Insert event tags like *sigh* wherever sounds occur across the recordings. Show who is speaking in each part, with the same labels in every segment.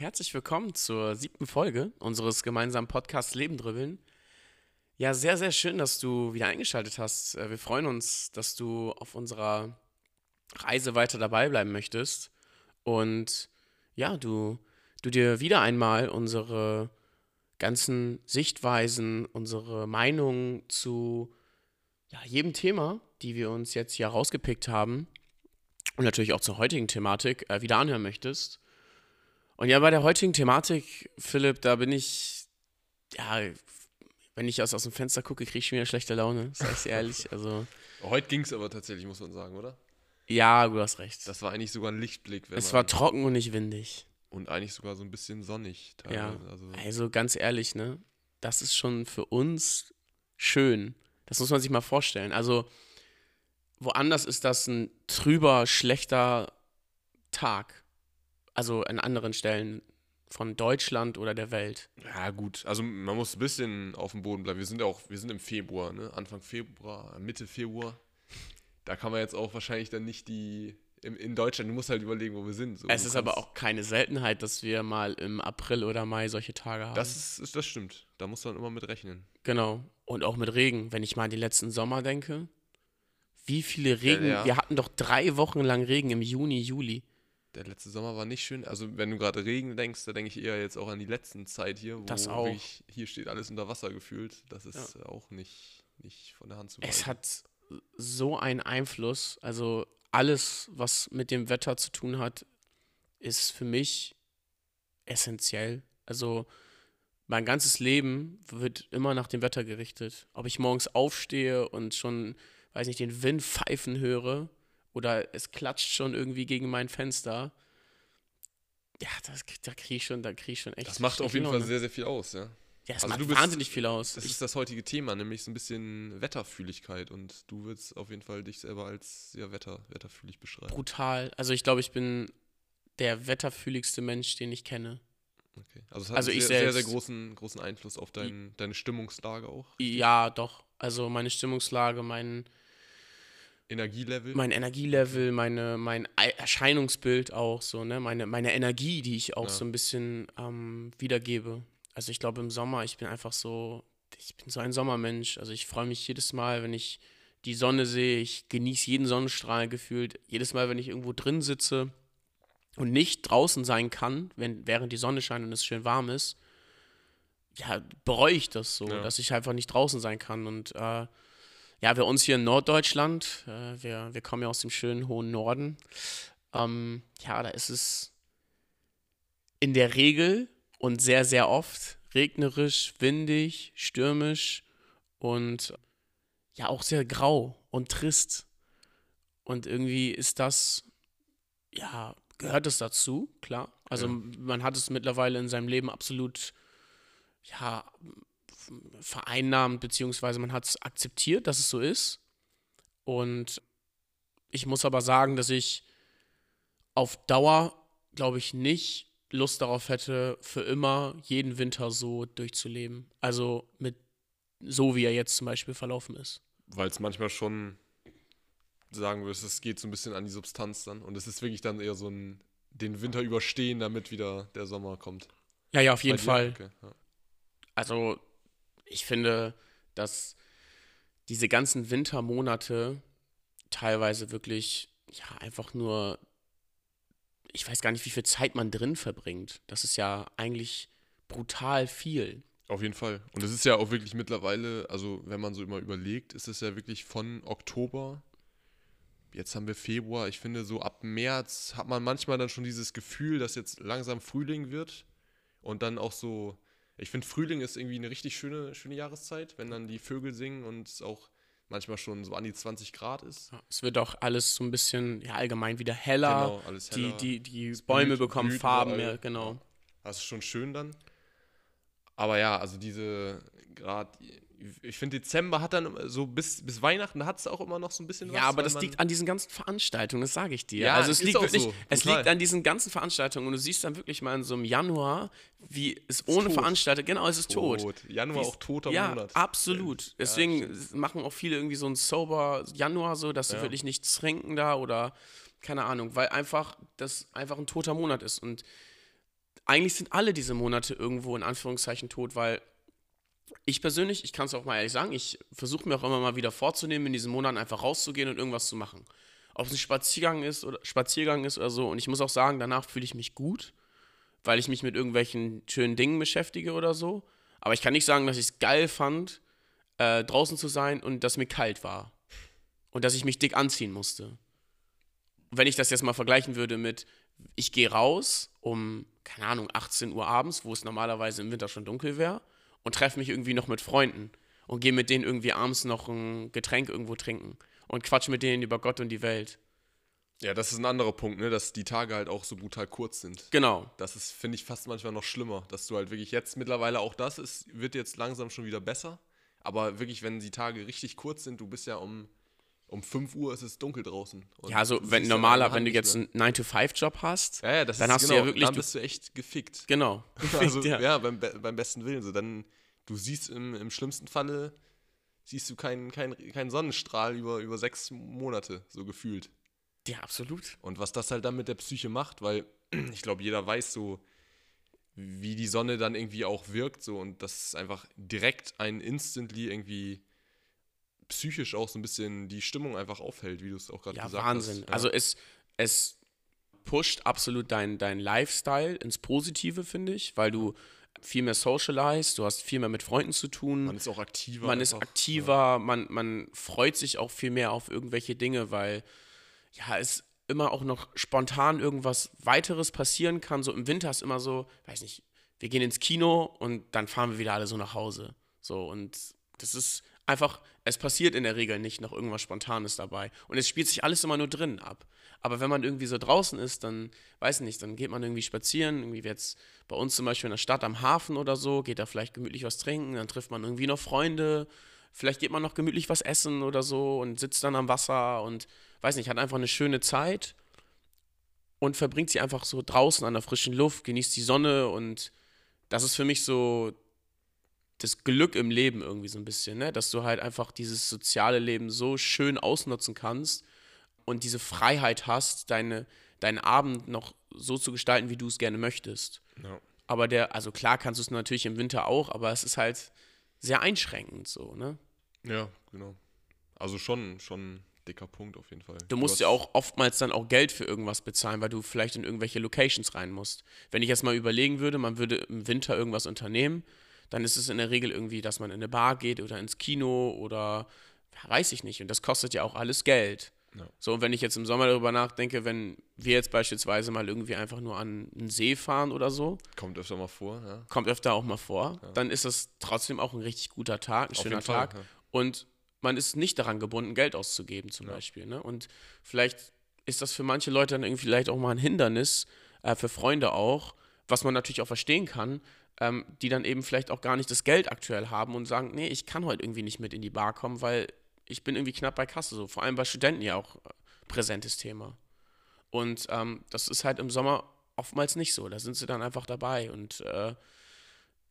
Speaker 1: Herzlich willkommen zur siebten Folge unseres gemeinsamen Podcasts Leben dribbeln. Ja, sehr, sehr schön, dass du wieder eingeschaltet hast. Äh, Wir freuen uns, dass du auf unserer Reise weiter dabei bleiben möchtest und ja, du, du dir wieder einmal unsere ganzen Sichtweisen, unsere Meinungen zu ja, jedem Thema, die wir uns jetzt hier rausgepickt haben und natürlich auch zur heutigen Thematik äh, wieder anhören möchtest. Und ja, bei der heutigen Thematik, Philipp, da bin ich, ja, wenn ich aus, aus dem Fenster gucke, kriege ich schon wieder schlechte Laune, sag ich ehrlich. Also, *laughs*
Speaker 2: Heute ging es aber tatsächlich, muss man sagen, oder?
Speaker 1: ja, du hast recht.
Speaker 2: Das war eigentlich sogar ein Lichtblick. Wenn
Speaker 1: es war trocken und nicht windig.
Speaker 2: Und eigentlich sogar so ein bisschen sonnig
Speaker 1: Ja,
Speaker 2: teilweise. Also,
Speaker 1: also ganz ehrlich, ne? Das ist schon für uns schön. Das muss man sich mal vorstellen. Also woanders ist das ein trüber, schlechter Tag. Also an anderen Stellen von Deutschland oder der Welt.
Speaker 2: ja, gut. Also man muss ein bisschen auf dem Boden bleiben. Wir sind ja auch, wir sind im Februar, ne? Anfang Februar, Mitte Februar. Da kann man jetzt auch wahrscheinlich dann nicht die. In, in Deutschland, du musst halt überlegen, wo wir sind. So,
Speaker 1: Es ist aber auch keine Seltenheit, dass wir mal im April oder Mai solche Tage haben.
Speaker 2: Das, ist, das stimmt. Da muss man immer mit rechnen.
Speaker 1: Genau. Und auch mit Regen. Wenn ich mal an die letzten Sommer denke, wie viele Regen.
Speaker 2: ja.
Speaker 1: Wir hatten doch drei Wochen lang Regen im Juni, Juli.
Speaker 2: Der letzte Sommer war nicht schön. Also, wenn du gerade Regen denkst, da denke ich eher jetzt auch an die letzten Zeit hier, wo
Speaker 1: Das auch.
Speaker 2: wirklich, hier steht alles unter Wasser gefühlt. Das ist auch nicht, nicht von der Hand zu weisen.
Speaker 1: Es hat so einen Einfluss. Also alles, was mit dem Wetter zu tun hat, ist für mich essentiell. Also mein ganzes Leben wird immer nach dem Wetter gerichtet. Ob ich morgens aufstehe und schon, weiß nicht, den Wind pfeifen höre oder es klatscht schon irgendwie gegen mein Fenster. Ja, das, da kriege ich schon, da kriege ich schon echt.
Speaker 2: Das macht auf jeden Fall sehr, sehr viel aus, ja.
Speaker 1: Ja, es
Speaker 2: also
Speaker 1: macht
Speaker 2: du bist-
Speaker 1: wahnsinnig viel aus.
Speaker 2: Das
Speaker 1: Ich,
Speaker 2: ist das heutige Thema, nämlich so ein bisschen Wetterfühligkeit und du würdest auf jeden Fall dich selber als sehr wetter, wetterfühlig beschreiben.
Speaker 1: brutal. Also ich glaube, ich bin der wetterfühligste Mensch, den ich kenne.
Speaker 2: Okay. Also es hat
Speaker 1: Also
Speaker 2: einen sehr, sehr, sehr großen, großen Einfluss auf dein, deine Stimmungslage auch.
Speaker 1: Ja, doch. Also meine Stimmungslage, mein,
Speaker 2: Energielevel.
Speaker 1: mein Energielevel, meine, mein Ei- Erscheinungsbild auch so, ne? Meine, meine Energie, die ich auch
Speaker 2: Ja.
Speaker 1: so ein bisschen ähm, wiedergebe. Also ich glaube im Sommer, ich bin einfach so, ich bin so ein Sommermensch. Also ich freue mich jedes Mal, wenn ich die Sonne sehe. Ich genieße jeden Sonnenstrahl gefühlt. Jedes Mal, wenn ich irgendwo drin sitze und nicht draußen sein kann, wenn, während die Sonne scheint und es schön warm ist, ja, bereue ich das so,
Speaker 2: Ja.
Speaker 1: dass ich einfach nicht draußen sein kann. Und äh, ja, wir uns hier in Norddeutschland, äh, wir, wir kommen ja aus dem schönen hohen Norden, ähm, ja, da ist es in der Regel und sehr, sehr oft regnerisch, windig, stürmisch und ja auch sehr grau und trist. Und irgendwie ist das, ja, gehört es dazu, klar. Also
Speaker 2: Ja.
Speaker 1: man hat es mittlerweile in seinem Leben absolut, ja, vereinnahmt, beziehungsweise man hat es akzeptiert, dass es so ist. Und ich muss aber sagen, dass ich auf Dauer, glaube ich, nicht Lust darauf hätte, für immer jeden Winter so durchzuleben. Also mit so, wie er jetzt zum Beispiel verlaufen ist.
Speaker 2: Weil es manchmal schon sagen würdest, es geht so ein bisschen an die Substanz dann. Und es ist wirklich dann eher so ein den Winter überstehen, damit wieder der Sommer kommt.
Speaker 1: Ja, ja, auf jeden? Fall.
Speaker 2: Okay, ja.
Speaker 1: Also, ich finde, dass diese ganzen Wintermonate teilweise wirklich, ja, einfach nur, ich weiß gar nicht, wie viel Zeit man drin verbringt. Das ist ja eigentlich brutal viel.
Speaker 2: Auf jeden Fall. Und es ist ja auch wirklich mittlerweile, also wenn man so immer überlegt, ist es ja wirklich von Oktober, jetzt haben wir Februar, ich finde so ab März hat man manchmal dann schon dieses Gefühl, dass jetzt langsam Frühling wird und dann auch so, ich finde Frühling ist irgendwie eine richtig schöne, schöne Jahreszeit, wenn dann die Vögel singen und es auch manchmal schon so an die 20 Grad ist.
Speaker 1: Ja, Es wird auch alles so ein bisschen, ja, allgemein wieder heller.
Speaker 2: Genau, alles
Speaker 1: Die,
Speaker 2: heller.
Speaker 1: die, die
Speaker 2: Es
Speaker 1: Bäume
Speaker 2: blüht-
Speaker 1: bekommen
Speaker 2: blüht
Speaker 1: Farben
Speaker 2: überall.
Speaker 1: mehr, genau.
Speaker 2: Das ist schon schön dann. Aber ja, also diese, gerade ich finde, Dezember hat dann so bis, bis Weihnachten hat es auch immer noch so ein bisschen
Speaker 1: ja, was. Ja, aber das liegt an diesen ganzen Veranstaltungen, das sage ich dir.
Speaker 2: Ja,
Speaker 1: also es liegt wirklich,
Speaker 2: so,
Speaker 1: es liegt an diesen ganzen Veranstaltungen und du siehst dann wirklich mal in so einem Januar, wie es ohne Veranstaltung, genau, es ist tot. tot.
Speaker 2: Januar auch toter
Speaker 1: ja,
Speaker 2: Monat.
Speaker 1: Absolut. Deswegen machen auch viele irgendwie so einen sober Januar so, dass sie wirklich nichts trinken da oder keine Ahnung, weil einfach das einfach ein toter Monat ist und eigentlich sind alle diese Monate irgendwo in Anführungszeichen tot, weil ich persönlich, ich kann es auch mal ehrlich sagen, ich versuche mir auch immer mal wieder vorzunehmen, in diesen Monaten einfach rauszugehen und irgendwas zu machen. Ob es ein Spaziergang ist oder Spaziergang ist oder so. Und ich muss auch sagen, danach fühle ich mich gut, weil ich mich mit irgendwelchen schönen Dingen beschäftige oder so. Aber ich kann nicht sagen, dass ich es geil fand, äh, draußen zu sein und dass mir kalt war. Und dass ich mich dick anziehen musste. Wenn ich das jetzt mal vergleichen würde mit, ich gehe raus um, keine Ahnung, 18 Uhr abends, wo es normalerweise im Winter schon dunkel wäre und treffe mich irgendwie noch mit Freunden und gehe mit denen irgendwie abends noch ein Getränk irgendwo trinken und quatsch mit denen über Gott und die Welt.
Speaker 2: Ja, das ist ein anderer Punkt, ne, dass die Tage halt auch so brutal kurz sind.
Speaker 1: Genau.
Speaker 2: Das ist, finde ich, fast manchmal noch schlimmer, dass du halt wirklich jetzt mittlerweile auch das ist, wird jetzt langsam schon wieder besser. Aber wirklich, wenn die Tage richtig kurz sind, du bist ja um um 5 Uhr ist es dunkel draußen.
Speaker 1: ja, also wenn normaler, wenn du jetzt einen 9-to-5-Job hast,
Speaker 2: ja, ja, dann
Speaker 1: ist, hast
Speaker 2: genau,
Speaker 1: du ja wirklich.
Speaker 2: Dann bist du echt gefickt.
Speaker 1: Genau. *laughs*
Speaker 2: Gefickt, also, ja, ja beim, beim, besten Willen. So, dann, du siehst im, im schlimmsten Falle, siehst du keinen kein, kein Sonnenstrahl über, über sechs Monate, so gefühlt.
Speaker 1: Ja, absolut.
Speaker 2: Und was das halt dann mit der Psyche macht, weil *clears throat* ich glaube, jeder weiß so, wie die Sonne dann irgendwie auch wirkt, so und das ist einfach direkt ein instantly irgendwie psychisch auch so ein bisschen die Stimmung einfach aufhält, wie du es auch gerade
Speaker 1: ja,
Speaker 2: gesagt
Speaker 1: Wahnsinn.
Speaker 2: hast.
Speaker 1: Ja, Wahnsinn. Also es, es pusht absolut dein, dein Lifestyle ins Positive, finde ich, weil du viel mehr socialized, du hast viel mehr mit Freunden zu tun.
Speaker 2: Man ist auch aktiver.
Speaker 1: Man einfach. ist aktiver, ja. man, man freut sich auch viel mehr auf irgendwelche Dinge, weil ja, es immer auch noch spontan irgendwas weiteres passieren kann. So im Winter ist immer so, weiß nicht, wir gehen ins Kino und dann fahren wir wieder alle so nach Hause. So und das ist einfach, es passiert in der Regel nicht noch irgendwas Spontanes dabei. Und es spielt sich alles immer nur drinnen ab. Aber wenn man irgendwie so draußen ist, dann, weiß nicht, dann geht man irgendwie spazieren, irgendwie jetzt bei uns zum Beispiel in der Stadt am Hafen oder so, geht da vielleicht gemütlich was trinken, dann trifft man irgendwie noch Freunde, vielleicht geht man noch gemütlich was essen oder so und sitzt dann am Wasser und, weiß nicht, hat einfach eine schöne Zeit und verbringt sie einfach so draußen an der frischen Luft, genießt die Sonne und das ist für mich so das Glück im Leben irgendwie so ein bisschen, ne? dass du halt einfach dieses soziale Leben so schön ausnutzen kannst und diese Freiheit hast, deine, deinen Abend noch so zu gestalten, wie du es gerne möchtest.
Speaker 2: Ja.
Speaker 1: Aber der, also klar kannst du es natürlich im Winter auch, aber es ist halt sehr einschränkend so, ne?
Speaker 2: Ja, genau. Also schon, schon ein dicker Punkt auf jeden Fall.
Speaker 1: Du musst du ja auch oftmals dann auch Geld für irgendwas bezahlen, weil du vielleicht in irgendwelche Locations rein musst. Wenn ich jetzt mal überlegen würde, man würde im Winter irgendwas unternehmen, dann ist es in der Regel irgendwie, dass man in eine Bar geht oder ins Kino oder weiß ich nicht. Und das kostet ja auch alles Geld. Ja. So, und wenn ich jetzt im Sommer darüber nachdenke, wenn wir jetzt beispielsweise mal irgendwie einfach nur an einen See fahren oder so.
Speaker 2: Kommt öfter mal vor, ja.
Speaker 1: Kommt öfter auch mal vor. Ja. Dann ist das trotzdem auch ein richtig guter Tag, ein Auf schöner Tag. Fall. Und man ist nicht daran gebunden, Geld auszugeben, zum Beispiel. Ne? Und vielleicht ist das für manche Leute dann irgendwie vielleicht auch mal ein Hindernis, äh, für Freunde auch, was man natürlich auch verstehen kann, ähm, die dann eben vielleicht auch gar nicht das Geld aktuell haben und sagen, nee, ich kann heute irgendwie nicht mit in die Bar kommen, weil ich bin irgendwie knapp bei Kasse, so vor allem bei Studenten ja auch äh, präsentes Thema. Und ähm, das ist halt im Sommer oftmals nicht so. Da sind sie dann einfach dabei und äh,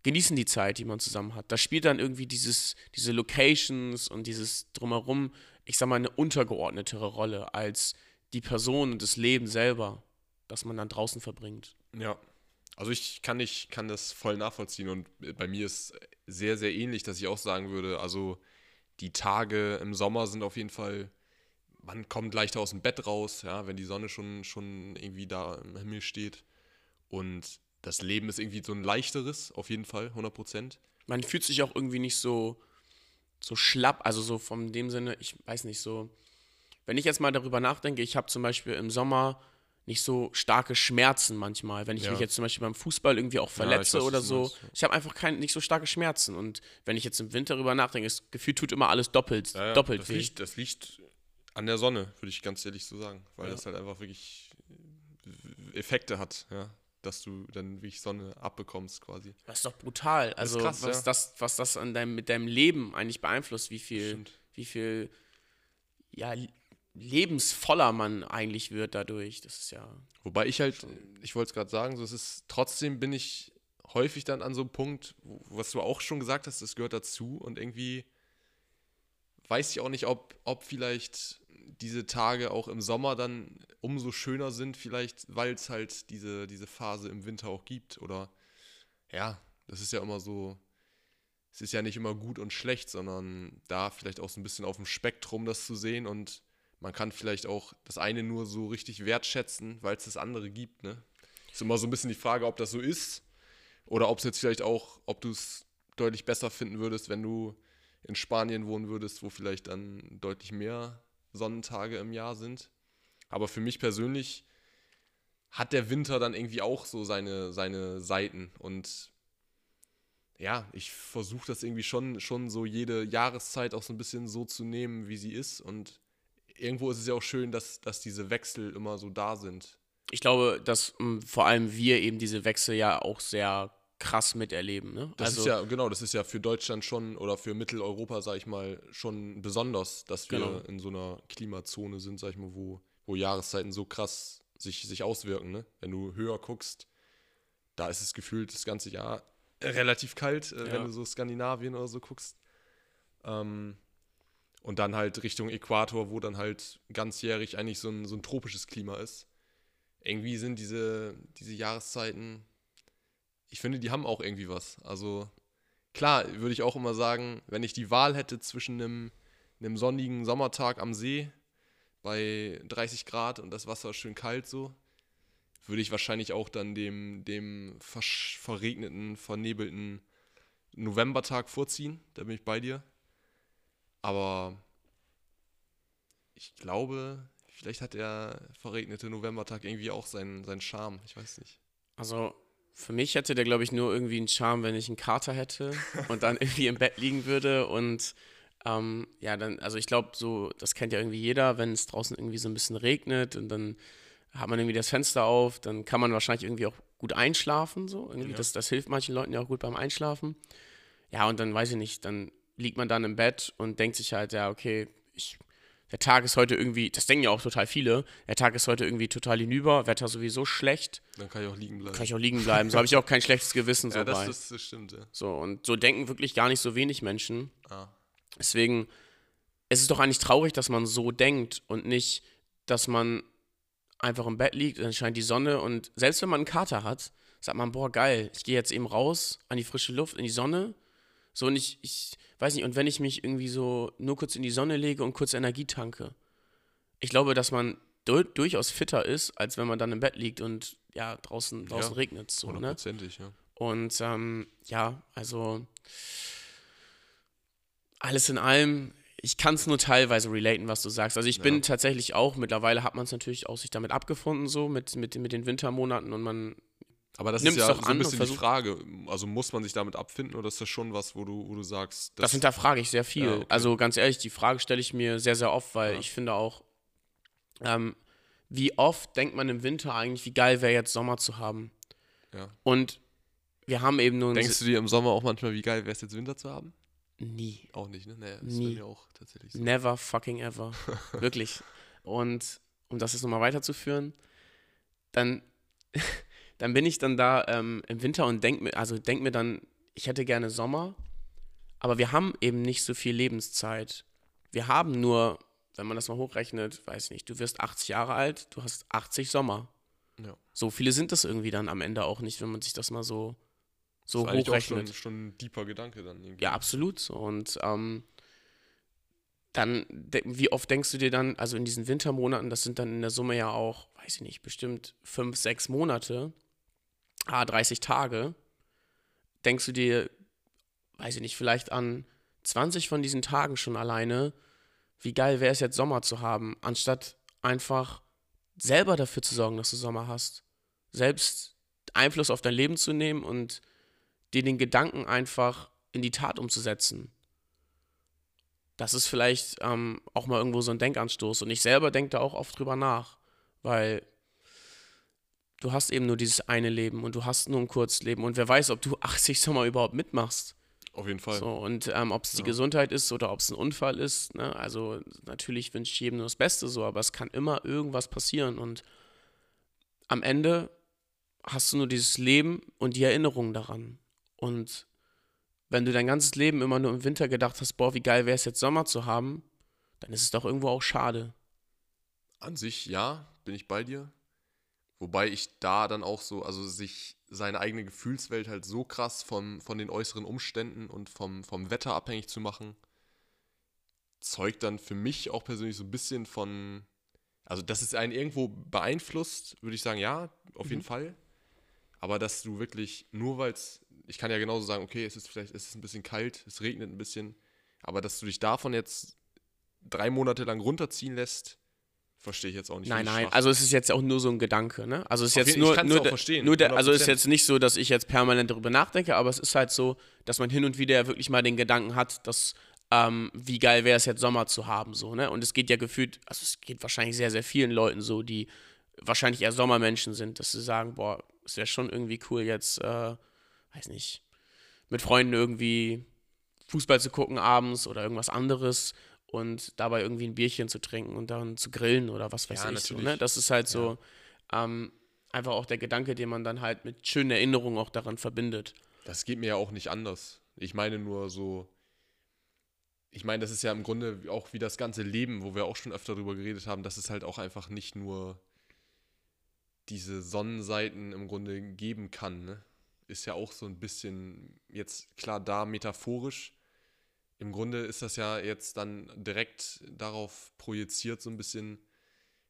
Speaker 1: genießen die Zeit, die man zusammen hat. Da spielt dann irgendwie dieses, diese Locations und dieses Drumherum, ich sag mal, eine untergeordnetere Rolle als die Person und das Leben selber, das man dann draußen verbringt.
Speaker 2: Ja, also ich kann nicht, kann das voll nachvollziehen und bei mir ist sehr, sehr ähnlich, dass ich auch sagen würde, also die Tage im Sommer sind auf jeden Fall, man kommt leichter aus dem Bett raus, ja, wenn die Sonne schon, schon irgendwie da im Himmel steht. Und das Leben ist irgendwie so ein leichteres, auf jeden Fall, 100 Prozent.
Speaker 1: Man fühlt sich auch irgendwie nicht so, so schlapp, also so von dem Sinne, ich weiß nicht, so, wenn ich jetzt mal darüber nachdenke, ich habe zum Beispiel im Sommer nicht so starke Schmerzen manchmal. Wenn ich ja. mich jetzt zum Beispiel beim Fußball irgendwie auch verletze ja, weiß, oder so. Ich habe einfach kein, nicht so starke Schmerzen. Und wenn ich jetzt im Winter darüber nachdenke, das Gefühl tut immer alles doppelt, ja, doppelt
Speaker 2: das
Speaker 1: weh.
Speaker 2: Liegt, das liegt an der Sonne, würde ich ganz ehrlich so sagen. Weil das halt einfach wirklich Effekte hat, ja. dass du dann wirklich Sonne abbekommst quasi.
Speaker 1: Das ist doch brutal. Also
Speaker 2: krass,
Speaker 1: was, das, was das an deinem, mit deinem Leben eigentlich beeinflusst, wie viel,
Speaker 2: Stimmt.
Speaker 1: wie viel ja, lebensvoller man eigentlich wird dadurch. Das ist ja.
Speaker 2: Wobei ich halt, ich wollte es gerade sagen, so es ist trotzdem bin ich häufig dann an so einem Punkt, wo, was du auch schon gesagt hast, das gehört dazu und irgendwie weiß ich auch nicht, ob, ob vielleicht diese Tage auch im Sommer dann umso schöner sind, vielleicht, weil es halt diese, diese Phase im Winter auch gibt. Oder ja, das ist ja immer so, es ist ja nicht immer gut und schlecht, sondern da vielleicht auch so ein bisschen auf dem Spektrum das zu sehen und man kann vielleicht auch das eine nur so richtig wertschätzen, weil es das andere gibt, ne? Ist immer so ein bisschen die Frage, ob das so ist oder ob es jetzt vielleicht auch, ob du es deutlich besser finden würdest, wenn du in Spanien wohnen würdest, wo vielleicht dann deutlich mehr Sonnentage im Jahr sind. Aber für mich persönlich hat der Winter dann irgendwie auch so seine, seine Seiten und ja, ich versuche das irgendwie schon, schon so jede Jahreszeit auch so ein bisschen so zu nehmen, wie sie ist und irgendwo ist es ja auch schön, dass, dass diese Wechsel immer so da sind.
Speaker 1: Ich glaube, dass mh, vor allem wir eben diese Wechsel ja auch sehr krass miterleben. Ne?
Speaker 2: Das
Speaker 1: also,
Speaker 2: ist ja, genau, das ist ja für Deutschland schon oder für Mitteleuropa, sag ich mal, schon besonders, dass wir
Speaker 1: Genau.
Speaker 2: in so einer Klimazone sind, sag ich mal, wo, wo Jahreszeiten so krass sich, sich auswirken. Ne? Wenn du höher guckst, da ist es gefühlt das ganze Jahr relativ kalt, äh,
Speaker 1: Ja.
Speaker 2: wenn du so Skandinavien oder so guckst. Ähm, und dann halt Richtung Äquator, wo dann halt ganzjährig eigentlich so ein, so ein tropisches Klima ist. Irgendwie sind diese, diese Jahreszeiten, ich finde, die haben auch irgendwie was. Also klar, würde ich auch immer sagen, wenn ich die Wahl hätte zwischen einem, einem sonnigen Sommertag am See bei 30 Grad und das Wasser schön kalt so, würde ich wahrscheinlich auch dann dem, dem verregneten, vernebelten Novembertag vorziehen. Da bin ich bei dir. Aber ich glaube, vielleicht hat der verregnete Novembertag irgendwie auch seinen, seinen Charme. Ich weiß nicht.
Speaker 1: Also für mich hätte der, glaube ich, nur irgendwie einen Charme, wenn ich einen Kater hätte *laughs* und dann irgendwie im Bett liegen würde und ähm, ja, dann, also ich glaube, so, das kennt ja irgendwie jeder, wenn es draußen irgendwie so ein bisschen regnet und dann hat man irgendwie das Fenster auf, dann kann man wahrscheinlich irgendwie auch gut einschlafen, so. Irgendwie,
Speaker 2: Ja.
Speaker 1: das, das hilft manchen Leuten ja auch gut beim Einschlafen. Ja, und dann weiß ich nicht, dann liegt man dann im Bett und denkt sich halt, ja, okay, ich, der Tag ist heute irgendwie, das denken ja auch total viele, der Tag ist heute irgendwie total hinüber, Wetter sowieso schlecht
Speaker 2: Dann kann ich auch liegen bleiben.
Speaker 1: kann ich auch liegen bleiben. So habe ich auch kein schlechtes Gewissen so
Speaker 2: ja, das, das, das stimmt, ja.
Speaker 1: So, und so denken wirklich gar nicht so wenig Menschen.
Speaker 2: Ah.
Speaker 1: Deswegen, es ist doch eigentlich traurig, dass man so denkt und nicht, dass man einfach im Bett liegt, dann scheint die Sonne und selbst wenn man einen Kater hat, sagt man, boah, geil, ich gehe jetzt eben raus an die frische Luft, in die Sonne. So, und ich, ich weiß nicht, und wenn ich mich irgendwie so nur kurz in die Sonne lege und kurz Energie tanke, ich glaube, dass man du durchaus fitter ist, als wenn man dann im Bett liegt und ja, draußen, draußen
Speaker 2: Ja,
Speaker 1: regnet so, ne?
Speaker 2: Hundertprozentig, ja.
Speaker 1: Und ähm, ja, also alles in allem, ich kann es nur teilweise relaten, was du sagst. Also ich bin
Speaker 2: Ja.
Speaker 1: tatsächlich auch, mittlerweile hat man es natürlich auch sich damit abgefunden, so mit, mit, mit den Wintermonaten und man,
Speaker 2: Aber das
Speaker 1: Nimm's
Speaker 2: ist ja
Speaker 1: doch
Speaker 2: so ein bisschen die Frage. Also muss man sich damit abfinden oder ist das schon was, wo du, wo du sagst,
Speaker 1: das, hinterfrage ich sehr viel.
Speaker 2: Ja, okay.
Speaker 1: Also ganz ehrlich, die Frage stelle ich mir sehr, sehr oft, weil
Speaker 2: Ja.
Speaker 1: ich finde auch, ähm, wie oft denkt man im Winter eigentlich, wie geil wäre jetzt Sommer zu haben.
Speaker 2: ja.
Speaker 1: Und wir haben eben nur
Speaker 2: Denkst du dir im Sommer auch manchmal, wie geil wäre es jetzt Winter zu haben?
Speaker 1: nie.
Speaker 2: Auch nicht, ne? Naja, das
Speaker 1: Nie.
Speaker 2: mir auch tatsächlich so.
Speaker 1: Never fucking ever. *laughs* Wirklich. Und um das jetzt nochmal weiterzuführen, dann, dann bin ich dann da ähm, im Winter und denk mir, also denk mir dann, ich hätte gerne Sommer, aber wir haben eben nicht so viel Lebenszeit. Wir haben nur, wenn man das mal hochrechnet, weiß ich nicht, du wirst 80 Jahre alt, du hast 80 Sommer.
Speaker 2: Ja.
Speaker 1: So viele sind das irgendwie dann am Ende auch nicht, wenn man sich das mal so, so
Speaker 2: das ist eigentlich auch
Speaker 1: hochrechnet.
Speaker 2: schon, schon ein deeper Gedanke dann irgendwie.
Speaker 1: Ja, absolut. Und ähm, dann, wie oft denkst du dir dann, also in diesen Wintermonaten, das sind dann in der Summe ja auch, weiß ich nicht, bestimmt fünf, sechs Monate, ah, 30 Tage, denkst du dir, weiß ich nicht, vielleicht an 20 von diesen Tagen schon alleine, wie geil wäre es jetzt Sommer zu haben, anstatt einfach selber dafür zu sorgen, dass du Sommer hast. Selbst Einfluss auf dein Leben zu nehmen und dir den Gedanken einfach in die Tat umzusetzen. Das ist vielleicht ähm, auch mal irgendwo so ein Denkanstoß. Und ich selber denke da auch oft drüber nach, weil du hast eben nur dieses eine Leben und du hast nur ein Kurzleben und wer weiß, ob du *laughs* 80 Sommer überhaupt mitmachst.
Speaker 2: Auf jeden Fall.
Speaker 1: So, und ähm, ob es die
Speaker 2: Ja.
Speaker 1: Gesundheit ist oder ob es ein Unfall ist, ne? also natürlich wünsche ich jedem nur das Beste so, aber es kann immer irgendwas passieren und am Ende hast du nur dieses Leben und die Erinnerung daran. Und wenn du dein ganzes Leben immer nur im Winter gedacht hast, boah, wie geil wäre es jetzt Sommer zu haben, dann ist es doch irgendwo auch schade.
Speaker 2: An sich, ja, bin ich bei dir. Wobei ich da dann auch so, also sich seine eigene Gefühlswelt halt so krass vom, von den äußeren Umständen und vom, vom Wetter abhängig zu machen, zeugt dann für mich auch persönlich so ein bisschen von, also dass es einen irgendwo beeinflusst, würde ich sagen, ja, auf jeden Fall. Aber dass du wirklich, nur weil es, ich kann ja genauso sagen, okay, es ist vielleicht, es ist ein bisschen kalt, es regnet ein bisschen, aber dass du dich davon jetzt drei Monate lang runterziehen lässt, verstehe ich jetzt auch nicht.
Speaker 1: Nein, nein, also es ist jetzt auch nur so ein Gedanke, ne? Also es ist
Speaker 2: Auf
Speaker 1: jetzt
Speaker 2: jeden-
Speaker 1: nur, nur,
Speaker 2: verstehen,
Speaker 1: nur der, also es ist
Speaker 2: 100%.
Speaker 1: jetzt nicht so, dass ich jetzt permanent darüber nachdenke, aber es ist halt so, dass man hin und wieder wirklich mal den Gedanken hat, dass ähm, wie geil wäre es jetzt Sommer zu haben, so, ne? Und es geht ja gefühlt, also es geht wahrscheinlich sehr, sehr vielen Leuten so, die wahrscheinlich eher Sommermenschen sind, dass sie sagen, boah, es wäre schon irgendwie cool jetzt, äh, weiß nicht, mit Freunden irgendwie Fußball zu gucken abends oder irgendwas anderes und dabei irgendwie ein Bierchen zu trinken und dann zu grillen oder was weiß
Speaker 2: Ja,
Speaker 1: ich so, ne?
Speaker 2: natürlich.
Speaker 1: Das ist halt so ähm, einfach auch der Gedanke, den man dann halt mit schönen Erinnerungen auch daran verbindet.
Speaker 2: Das geht mir ja auch nicht anders. Ich meine nur so, ich meine, das ist ja im Grunde auch wie das ganze Leben, wo wir auch schon öfter drüber geredet haben, dass es halt auch einfach nicht nur diese Sonnenseiten im Grunde geben kann. Ne? Ist ja auch so ein bisschen jetzt klar da metaphorisch. Im Grunde ist das ja jetzt dann direkt darauf projiziert, so ein bisschen,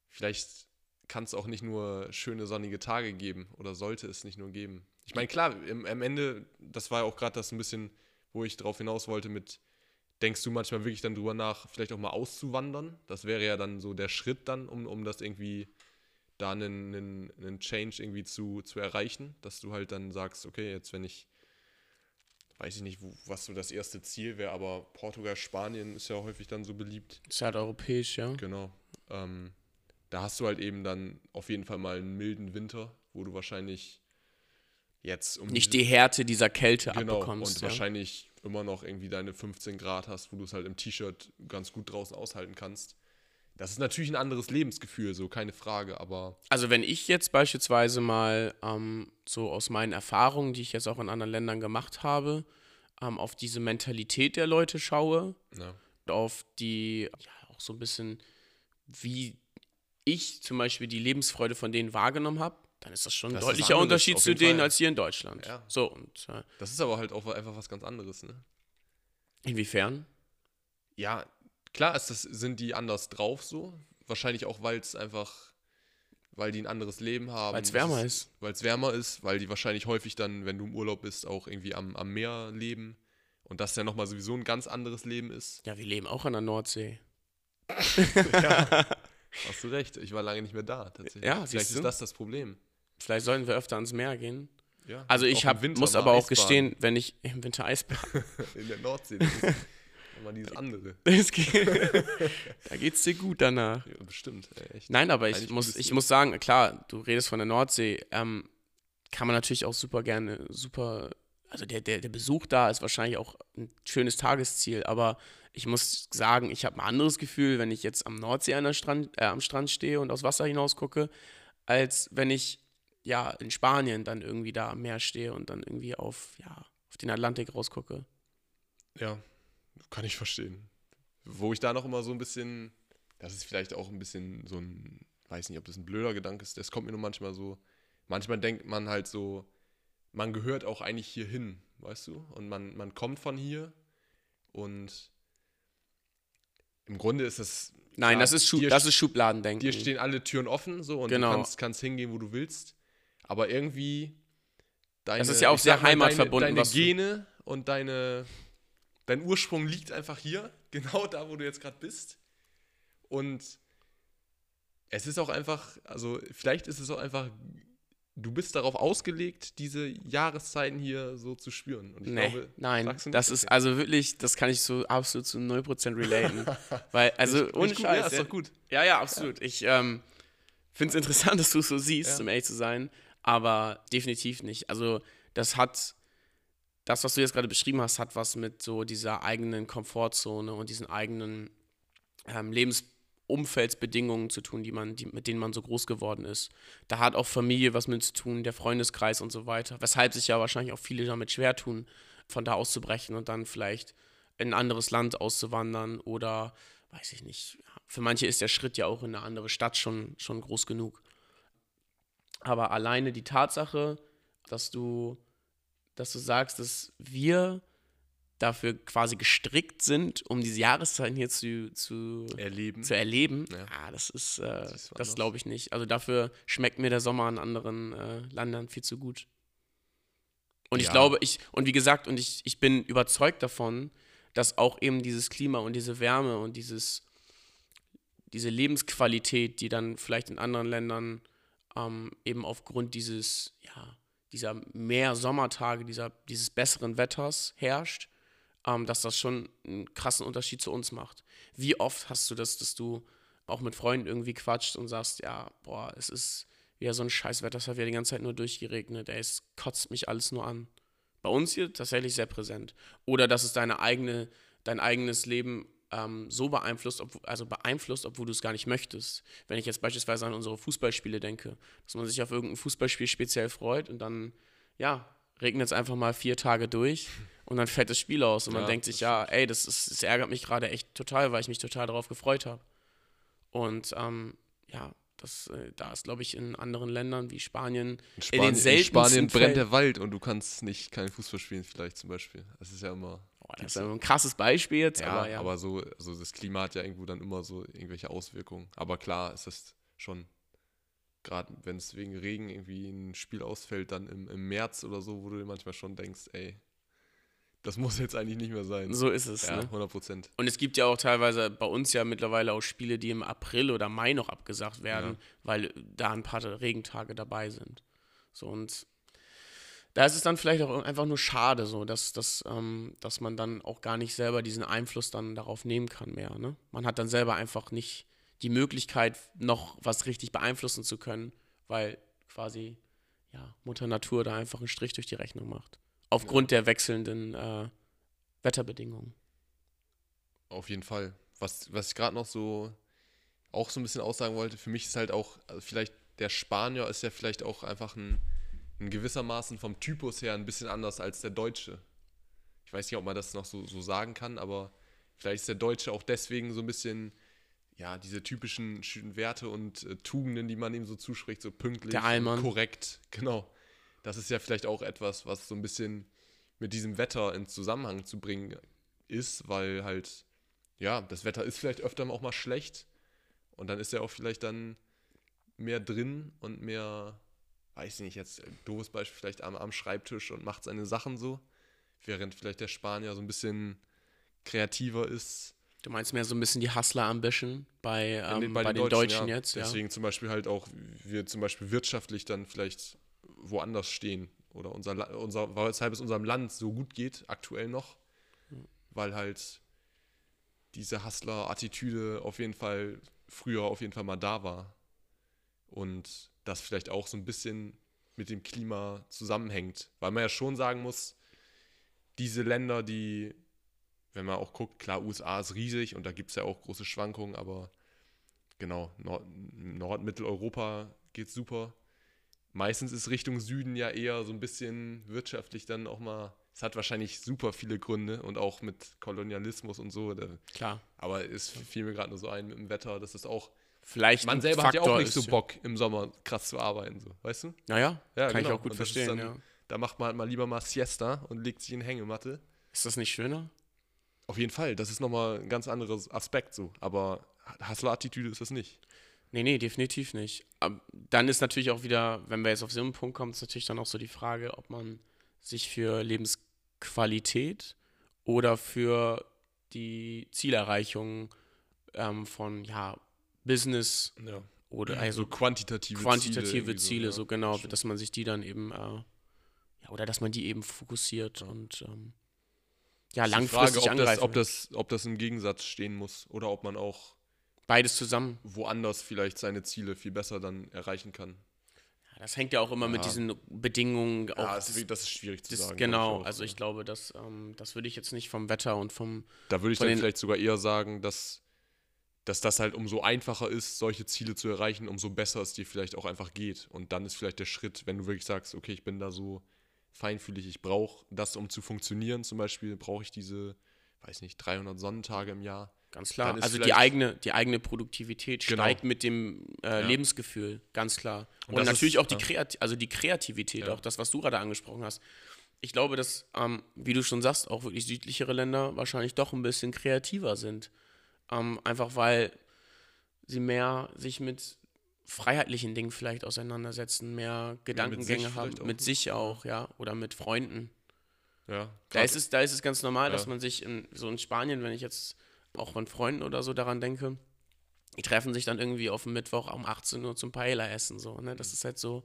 Speaker 2: vielleicht kann es auch nicht nur schöne sonnige Tage geben oder sollte es nicht nur geben. Ich meine, klar, im, am Ende, das war ja auch gerade das ein bisschen, wo ich drauf hinaus wollte mit, denkst du manchmal wirklich dann drüber nach, vielleicht auch mal auszuwandern? Das wäre ja dann so der Schritt dann, um, um das irgendwie da einen, einen, einen Change irgendwie zu, zu erreichen, dass du halt dann sagst, okay, jetzt wenn ich, weiß ich nicht, wo, was so das erste Ziel wäre, aber Portugal, Spanien ist ja häufig dann so beliebt.
Speaker 1: Ist halt europäisch, ja.
Speaker 2: Genau. Ähm, da hast du halt eben dann auf jeden Fall mal einen milden Winter, wo du wahrscheinlich jetzt um
Speaker 1: Nicht die Härte dieser Kälte
Speaker 2: genau
Speaker 1: abbekommst.
Speaker 2: und
Speaker 1: ja.
Speaker 2: wahrscheinlich immer noch irgendwie deine 15 Grad hast, wo du es halt im T-Shirt ganz gut draußen aushalten kannst. Das ist natürlich ein anderes Lebensgefühl, so keine Frage, aber
Speaker 1: Also wenn ich jetzt beispielsweise mal ähm, so aus meinen Erfahrungen, die ich jetzt auch in anderen Ländern gemacht habe, ähm, auf diese Mentalität der Leute schaue,
Speaker 2: ja,
Speaker 1: und auf die, ja, auch so ein bisschen, wie ich zum Beispiel die Lebensfreude von denen wahrgenommen habe, dann ist das schon ein
Speaker 2: Das
Speaker 1: deutlicher
Speaker 2: anderes,
Speaker 1: Unterschied zu denen
Speaker 2: Fall.
Speaker 1: als hier in Deutschland.
Speaker 2: Ja.
Speaker 1: So, und äh,
Speaker 2: das ist aber halt auch einfach was ganz anderes, ne?
Speaker 1: inwiefern?
Speaker 2: Ja, klar ist das, sind die anders drauf so. Wahrscheinlich auch, weil es einfach, weil die ein anderes Leben haben.
Speaker 1: Weil es wärmer ist.
Speaker 2: Weil es wärmer ist, weil die wahrscheinlich häufig dann, wenn du im Urlaub bist, auch irgendwie am, am Meer leben. Und das ja nochmal sowieso ein ganz anderes Leben ist.
Speaker 1: Ja, wir leben auch an der Nordsee. *laughs* *laughs*
Speaker 2: Hast du recht, ich war lange nicht mehr da, tatsächlich.
Speaker 1: Ja,
Speaker 2: Vielleicht ist das das Problem.
Speaker 1: Vielleicht sollten wir öfter ans Meer gehen.
Speaker 2: Ja,
Speaker 1: Also ich hab,
Speaker 2: Winter
Speaker 1: muss aber auch gestehen, wenn ich im Winter Eisbaden, *laughs*
Speaker 2: In der Nordsee, nochmal dieses andere. *laughs*
Speaker 1: das geht, da geht's dir gut danach.
Speaker 2: Ja, bestimmt, echt.
Speaker 1: Nein, aber ich
Speaker 2: Eigentlich
Speaker 1: muss, ich muss sagen, klar, du redest von der Nordsee, ähm, kann man natürlich auch super gerne, super, also der, der, der Besuch da ist wahrscheinlich auch ein schönes Tagesziel, aber ich muss sagen, ich habe ein anderes Gefühl, wenn ich jetzt am Nordsee an der Strand, äh, am Strand stehe und aufs Wasser hinaus gucke, als wenn ich ja in Spanien dann irgendwie da am Meer stehe und dann irgendwie auf, ja, auf den Atlantik rausgucke.
Speaker 2: Ja, kann ich verstehen. Wo ich da noch immer so ein bisschen, das ist vielleicht auch ein bisschen so ein, weiß nicht, ob das ein blöder Gedanke ist, das kommt mir nur manchmal so, manchmal denkt man halt so, man gehört auch eigentlich hier hin, weißt du? Und man, man kommt von hier und im Grunde ist es.
Speaker 1: Nein,
Speaker 2: klar,
Speaker 1: das ist, Schub,
Speaker 2: dir,
Speaker 1: das ist Schubladendenken.
Speaker 2: dir stehen alle Türen offen so und
Speaker 1: Genau.
Speaker 2: du kannst, kannst hingehen, wo du willst. Aber irgendwie. Deine,
Speaker 1: ist ja auch sehr heimatverbunden,
Speaker 2: Deine,
Speaker 1: was du-
Speaker 2: deine Gene und deine, dein Ursprung liegt einfach hier, *laughs* genau da, wo du jetzt gerade bist. Und es ist auch einfach, also vielleicht ist es auch einfach, du bist darauf ausgelegt, diese Jahreszeiten hier so zu spüren. Und ich
Speaker 1: nee,
Speaker 2: glaube,
Speaker 1: nein, das ist
Speaker 2: Okay.
Speaker 1: also wirklich, das kann ich so absolut zu 0% relaten. *laughs* Weil, also
Speaker 2: Nicht-
Speaker 1: ohne
Speaker 2: nicht gut,
Speaker 1: Scheiß.
Speaker 2: Ja, ist doch gut.
Speaker 1: Ja, ja, absolut. Ich ähm, finde es interessant, *laughs* dass du es so siehst,
Speaker 2: Ja.
Speaker 1: um ehrlich zu sein, aber definitiv nicht. Also, das hat, das, was du jetzt gerade beschrieben hast, hat was mit so dieser eigenen Komfortzone und diesen eigenen ähm, Lebensumfeldsbedingungen zu tun, die man, die, mit denen man so groß geworden ist. Da hat auch Familie was mit zu tun, der Freundeskreis und so weiter. Weshalb sich ja wahrscheinlich auch viele damit schwer tun, von da auszubrechen und dann vielleicht in ein anderes Land auszuwandern oder weiß ich nicht. Für manche ist der Schritt ja auch in eine andere Stadt schon, schon groß genug. Aber alleine die Tatsache, dass du, dass du sagst, dass wir dafür quasi gestrickt sind, um diese Jahreszeiten hier zu, zu,
Speaker 2: Erleben.
Speaker 1: zu erleben,
Speaker 2: Ja.
Speaker 1: ah, das ist, äh, das
Speaker 2: anders.
Speaker 1: glaube ich nicht. Also dafür schmeckt mir der Sommer in anderen äh, Ländern viel zu gut. Und ich
Speaker 2: Ja.
Speaker 1: glaube, ich, und wie gesagt, und ich, ich bin überzeugt davon, dass auch eben dieses Klima und diese Wärme und dieses, diese Lebensqualität, die dann vielleicht in anderen Ländern ähm, eben aufgrund dieses, ja, dieser mehr Sommertage, dieser, dieses besseren Wetters herrscht, ähm, dass das schon einen krassen Unterschied zu uns macht. Wie oft hast du das, dass du auch mit Freunden irgendwie quatscht und sagst, ja, boah, es ist wieder so ein Scheißwetter, es hat wieder die ganze Zeit nur durchgeregnet, ey, es kotzt mich alles nur an. Bei uns hier tatsächlich sehr präsent. Oder dass es deine eigene, dein eigenes Leben ähm, so beeinflusst, ob, also beeinflusst, obwohl du es gar nicht möchtest. Wenn ich jetzt beispielsweise an unsere Fußballspiele denke, dass man sich auf irgendein Fußballspiel speziell freut und dann, ja, regnet es einfach mal vier Tage durch und dann fällt das Spiel aus und man
Speaker 2: Ja,
Speaker 1: denkt sich, ja, ey, das, ist, das ärgert mich gerade echt total, weil ich mich total darauf gefreut habe. Und ähm, ja, das, äh, da ist, glaube ich, in anderen Ländern wie Spanien
Speaker 2: In Spanien, in
Speaker 1: seltensten
Speaker 2: Spanien brennt der Wald und du kannst nicht kein Fußball spielen, vielleicht zum Beispiel. Das ist ja immer.
Speaker 1: Boah, das ist ja ein krasses Beispiel jetzt,
Speaker 2: Ja,
Speaker 1: aber ja.
Speaker 2: aber so, also das Klima hat ja irgendwo dann immer so irgendwelche Auswirkungen. Aber klar ist das schon, gerade wenn es wegen Regen irgendwie ein Spiel ausfällt, dann im, im März oder so, wo du manchmal schon denkst, ey, das muss jetzt eigentlich nicht mehr sein.
Speaker 1: so ist es.
Speaker 2: ja,
Speaker 1: Ne?
Speaker 2: 100 Prozent.
Speaker 1: Und es gibt ja auch teilweise bei uns ja mittlerweile auch Spiele, die im April oder Mai noch abgesagt werden,
Speaker 2: Ja.
Speaker 1: weil da ein paar Regentage dabei sind. So und da ist es dann vielleicht auch einfach nur schade, so dass, dass, ähm, dass man dann auch gar nicht selber diesen Einfluss dann darauf nehmen kann mehr. Ne? Man hat dann selber einfach nicht die Möglichkeit, noch was richtig beeinflussen zu können, weil quasi ja, Mutter Natur da einfach einen Strich durch die Rechnung macht. Aufgrund der wechselnden äh, Wetterbedingungen.
Speaker 2: Auf jeden Fall. Was, was ich gerade noch so auch so ein bisschen aussagen wollte, für mich ist halt auch, also vielleicht der Spanier ist ja vielleicht auch einfach ein, ein gewissermaßen vom Typus her ein bisschen anders als der Deutsche. Ich weiß nicht, ob man das noch so, so sagen kann, aber vielleicht ist der Deutsche auch deswegen so ein bisschen, ja, diese typischen schönen Werte und äh, Tugenden, die man ihm so zuspricht, so pünktlich, korrekt, genau. Das ist ja vielleicht auch etwas, was so ein bisschen mit diesem Wetter in Zusammenhang zu bringen ist, weil halt, ja, das Wetter ist vielleicht öfter auch mal schlecht und dann ist er auch vielleicht dann mehr drin und mehr, weiß ich nicht, jetzt doofes Beispiel, vielleicht am, am Schreibtisch und macht seine Sachen so, während vielleicht der Spanier so ein bisschen kreativer ist.
Speaker 1: Du meinst mehr so ein bisschen die Hustler-Ambition bei, ähm,
Speaker 2: den-
Speaker 1: bei, den Deutschen,
Speaker 2: ja.
Speaker 1: jetzt, ja.
Speaker 2: Deswegen zum Beispiel halt auch, wir zum Beispiel wirtschaftlich dann vielleicht woanders stehen oder unser, unser weshalb es unserem Land so gut geht, aktuell noch, weil halt diese Hustler-Attitüde auf jeden Fall früher auf jeden Fall mal da war und das vielleicht auch so ein bisschen mit dem Klima zusammenhängt, weil man ja schon sagen muss, diese Länder, die, wenn man auch guckt, klar, USA ist riesig und da gibt es ja auch große Schwankungen, aber genau, Nord, Nord Mitteleuropa geht super. Meistens ist Richtung Süden ja eher so ein bisschen wirtschaftlich dann auch mal. Es hat wahrscheinlich super viele Gründe und auch mit Kolonialismus und so. Da,
Speaker 1: Klar.
Speaker 2: aber es fiel mir gerade nur so ein mit dem Wetter, das ist auch.
Speaker 1: Vielleicht
Speaker 2: Man selber hat ja auch
Speaker 1: Faktor
Speaker 2: nicht so Bock, im Sommer krass zu arbeiten, so, weißt du?
Speaker 1: Naja,
Speaker 2: Ja,
Speaker 1: kann
Speaker 2: genau.
Speaker 1: ich auch gut verstehen,
Speaker 2: dann-
Speaker 1: ja.
Speaker 2: Da macht man halt mal lieber mal Siesta und legt sich in Hängematte.
Speaker 1: Ist das nicht schöner?
Speaker 2: Auf jeden Fall, das ist nochmal ein ganz anderes Aspekt so. Aber Hustler-Attitüde ist das nicht.
Speaker 1: Nee, nee, definitiv nicht. Aber dann ist natürlich auch wieder, wenn wir jetzt auf so einen Punkt kommen, ist natürlich dann auch so die Frage, ob man sich für Lebensqualität oder für die Zielerreichung ähm, von, ja, Business
Speaker 2: Ja.
Speaker 1: oder
Speaker 2: so
Speaker 1: also
Speaker 2: quantitative,
Speaker 1: quantitative
Speaker 2: irgendwie
Speaker 1: Ziele,
Speaker 2: ja.
Speaker 1: so genau,
Speaker 2: Stimmt.
Speaker 1: dass man sich die dann eben, äh, ja, oder dass man die eben fokussiert und ähm, ja,
Speaker 2: die
Speaker 1: langfristig
Speaker 2: Frage, ob das,
Speaker 1: angreifen.
Speaker 2: ob, das, ob das im Gegensatz stehen muss oder ob man auch
Speaker 1: beides zusammen.
Speaker 2: woanders vielleicht seine Ziele viel besser dann erreichen kann.
Speaker 1: Das hängt ja auch immer mit
Speaker 2: Ja.
Speaker 1: diesen Bedingungen auch.
Speaker 2: Ja, das,
Speaker 1: das,
Speaker 2: ist, das ist schwierig zu
Speaker 1: das,
Speaker 2: sagen.
Speaker 1: genau,
Speaker 2: ich auch.
Speaker 1: also ich glaube, das, ähm, das würde ich jetzt nicht vom Wetter und vom.
Speaker 2: Da würde ich dann vielleicht sogar eher sagen, dass, dass das halt umso einfacher ist, solche Ziele zu erreichen, umso besser es dir vielleicht auch einfach geht. Und dann ist vielleicht der Schritt, wenn du wirklich sagst, okay, ich bin da so feinfühlig, ich brauche das, um zu funktionieren, zum Beispiel brauche ich diese, weiß nicht, 300 Sonnentage im Jahr.
Speaker 1: Ganz klar. Also die eigene, die eigene Produktivität
Speaker 2: Genau.
Speaker 1: steigt mit dem äh,
Speaker 2: Ja.
Speaker 1: Lebensgefühl, ganz klar. Und,
Speaker 2: Und
Speaker 1: natürlich
Speaker 2: ist-
Speaker 1: auch die. Kreat also die Kreativität,
Speaker 2: Ja.
Speaker 1: auch das, was du gerade angesprochen hast. Ich glaube, dass, ähm, wie du schon sagst, auch wirklich südlichere Länder wahrscheinlich doch ein bisschen kreativer sind. Ähm, einfach weil sie mehr sich mit freiheitlichen Dingen vielleicht auseinandersetzen, mehr Gedankengänge
Speaker 2: sich
Speaker 1: haben, mit sich auch, ja, oder mit Freunden.
Speaker 2: Ja,
Speaker 1: Da ist, es, da ist es ganz normal,
Speaker 2: Ja.
Speaker 1: dass man sich in, so in Spanien, wenn ich jetzt auch von Freunden oder so daran denke, die treffen sich dann irgendwie auf dem Mittwoch um 18 Uhr zum Paella essen. So, ne?
Speaker 2: Mhm.
Speaker 1: Das ist halt so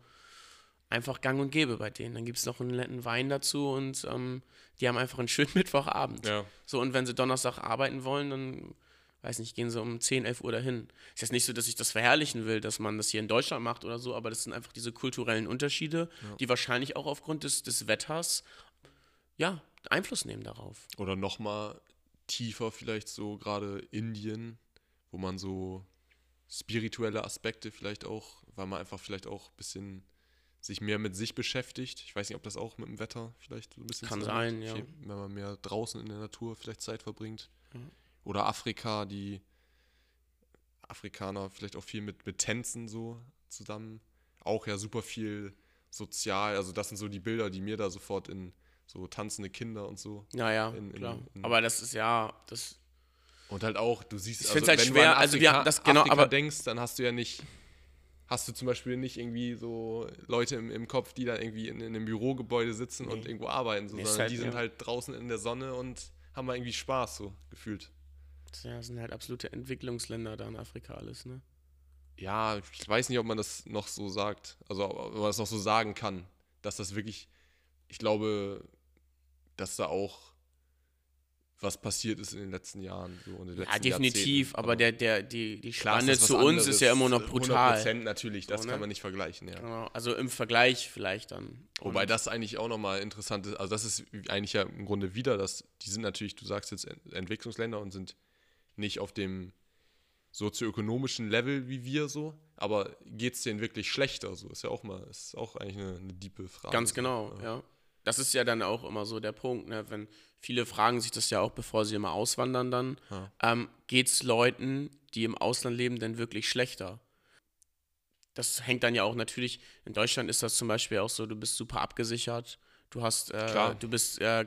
Speaker 1: einfach gang und gäbe bei denen. Dann gibt es noch einen netten Wein dazu und ähm, die haben einfach einen schönen *laughs* Mittwochabend.
Speaker 2: ja,
Speaker 1: So, und wenn sie Donnerstag arbeiten wollen, dann, weiß nicht, gehen sie um 10, 11 Uhr dahin. Ist jetzt nicht so, dass ich das verherrlichen will, dass man das hier in Deutschland macht oder so, aber das sind einfach diese kulturellen Unterschiede, die wahrscheinlich auch aufgrund des, des Wetters, ja, Einfluss nehmen darauf.
Speaker 2: Oder nochmal tiefer vielleicht so gerade Indien, wo man so spirituelle Aspekte vielleicht auch, weil man einfach vielleicht auch ein bisschen sich mehr mit sich beschäftigt. Ich weiß nicht, ob das auch mit dem Wetter vielleicht so ein bisschen
Speaker 1: Kann sein, ja.
Speaker 2: Wenn man mehr draußen in der Natur vielleicht Zeit verbringt.
Speaker 1: Mhm.
Speaker 2: Oder Afrika, die Afrikaner vielleicht auch viel mit, mit Tänzen so zusammen. Auch ja super viel sozial. Also das sind so die Bilder, die mir da sofort in so tanzende Kinder und so
Speaker 1: Ja, ja,
Speaker 2: In- in-
Speaker 1: klar.
Speaker 2: in-
Speaker 1: aber das ist ja, das,
Speaker 2: Und halt auch, du siehst,
Speaker 1: Ich find's halt
Speaker 2: wenn
Speaker 1: schwer,
Speaker 2: du an
Speaker 1: also wir-
Speaker 2: Afrika,
Speaker 1: das- genau,
Speaker 2: Afrika
Speaker 1: aber-
Speaker 2: denkst, dann hast du ja nicht, hast du zum Beispiel nicht irgendwie so Leute im, im Kopf, die da irgendwie in, in einem Bürogebäude sitzen und
Speaker 1: Nee.
Speaker 2: irgendwo arbeiten, so, sondern
Speaker 1: halt,
Speaker 2: die sind
Speaker 1: ja.
Speaker 2: halt draußen in der Sonne und haben mal irgendwie Spaß, so gefühlt.
Speaker 1: Das ja, sind halt absolute Entwicklungsländer da in Afrika alles, ne?
Speaker 2: Ja, ich weiß nicht, ob man das noch so sagt, also ob man das noch so sagen kann, dass das wirklich, ich glaube, dass da auch was passiert ist in den letzten Jahren. So in den
Speaker 1: Ja,
Speaker 2: letzten
Speaker 1: definitiv,
Speaker 2: Jahrzehnten.
Speaker 1: aber der, der, die, die
Speaker 2: ist
Speaker 1: Spanne zu uns ist
Speaker 2: anderes,
Speaker 1: ja immer noch
Speaker 2: 100%
Speaker 1: brutal.
Speaker 2: natürlich, das
Speaker 1: So,
Speaker 2: kann
Speaker 1: ne?
Speaker 2: man nicht vergleichen, ja.
Speaker 1: Genau, also im Vergleich vielleicht dann.
Speaker 2: Wobei
Speaker 1: Und-
Speaker 2: das eigentlich auch nochmal interessant ist, also das ist eigentlich ja im Grunde wieder, dass die sind natürlich, du sagst jetzt Ent- Entwicklungsländer und sind nicht auf dem sozioökonomischen Level wie wir so, aber geht es denen wirklich schlechter? So ist ja auch mal, ist auch eigentlich eine, eine diepe Frage.
Speaker 1: Ganz genau, ja. Das ist ja dann auch immer so der Punkt, ne? wenn viele fragen sich das ja auch, bevor sie immer auswandern dann,
Speaker 2: Ja.
Speaker 1: ähm, geht es Leuten, die im Ausland leben, denn wirklich schlechter? Das hängt dann ja auch natürlich, in Deutschland ist das zum Beispiel auch so, du bist super abgesichert, du hast, äh, du bist äh,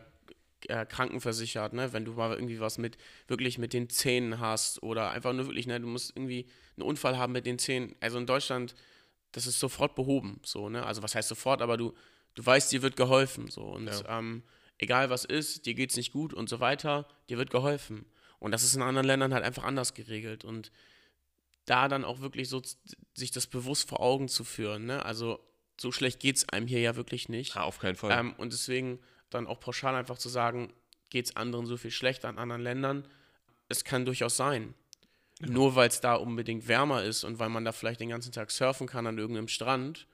Speaker 1: äh, krankenversichert, ne? wenn du mal irgendwie was mit, wirklich mit den Zähnen hast oder einfach nur wirklich, ne, du musst irgendwie einen Unfall haben mit den Zähnen. Also in Deutschland, das ist sofort behoben, so, ne? Also was heißt sofort, aber du, du weißt, dir wird geholfen, so. Und
Speaker 2: Ja.
Speaker 1: ähm, egal was ist, dir geht's nicht gut und so weiter, dir wird geholfen. Und das ist in anderen Ländern halt einfach anders geregelt. Und da dann auch wirklich so sich das bewusst vor Augen zu führen, ne? Also so schlecht geht's einem hier ja wirklich nicht.
Speaker 2: Ja, auf keinen Fall.
Speaker 1: Ähm, und deswegen dann auch pauschal einfach zu sagen, geht's anderen so viel schlechter in anderen Ländern, es kann durchaus sein. Nur weil es da unbedingt wärmer ist und weil man da vielleicht den ganzen Tag surfen kann an irgendeinem Strand,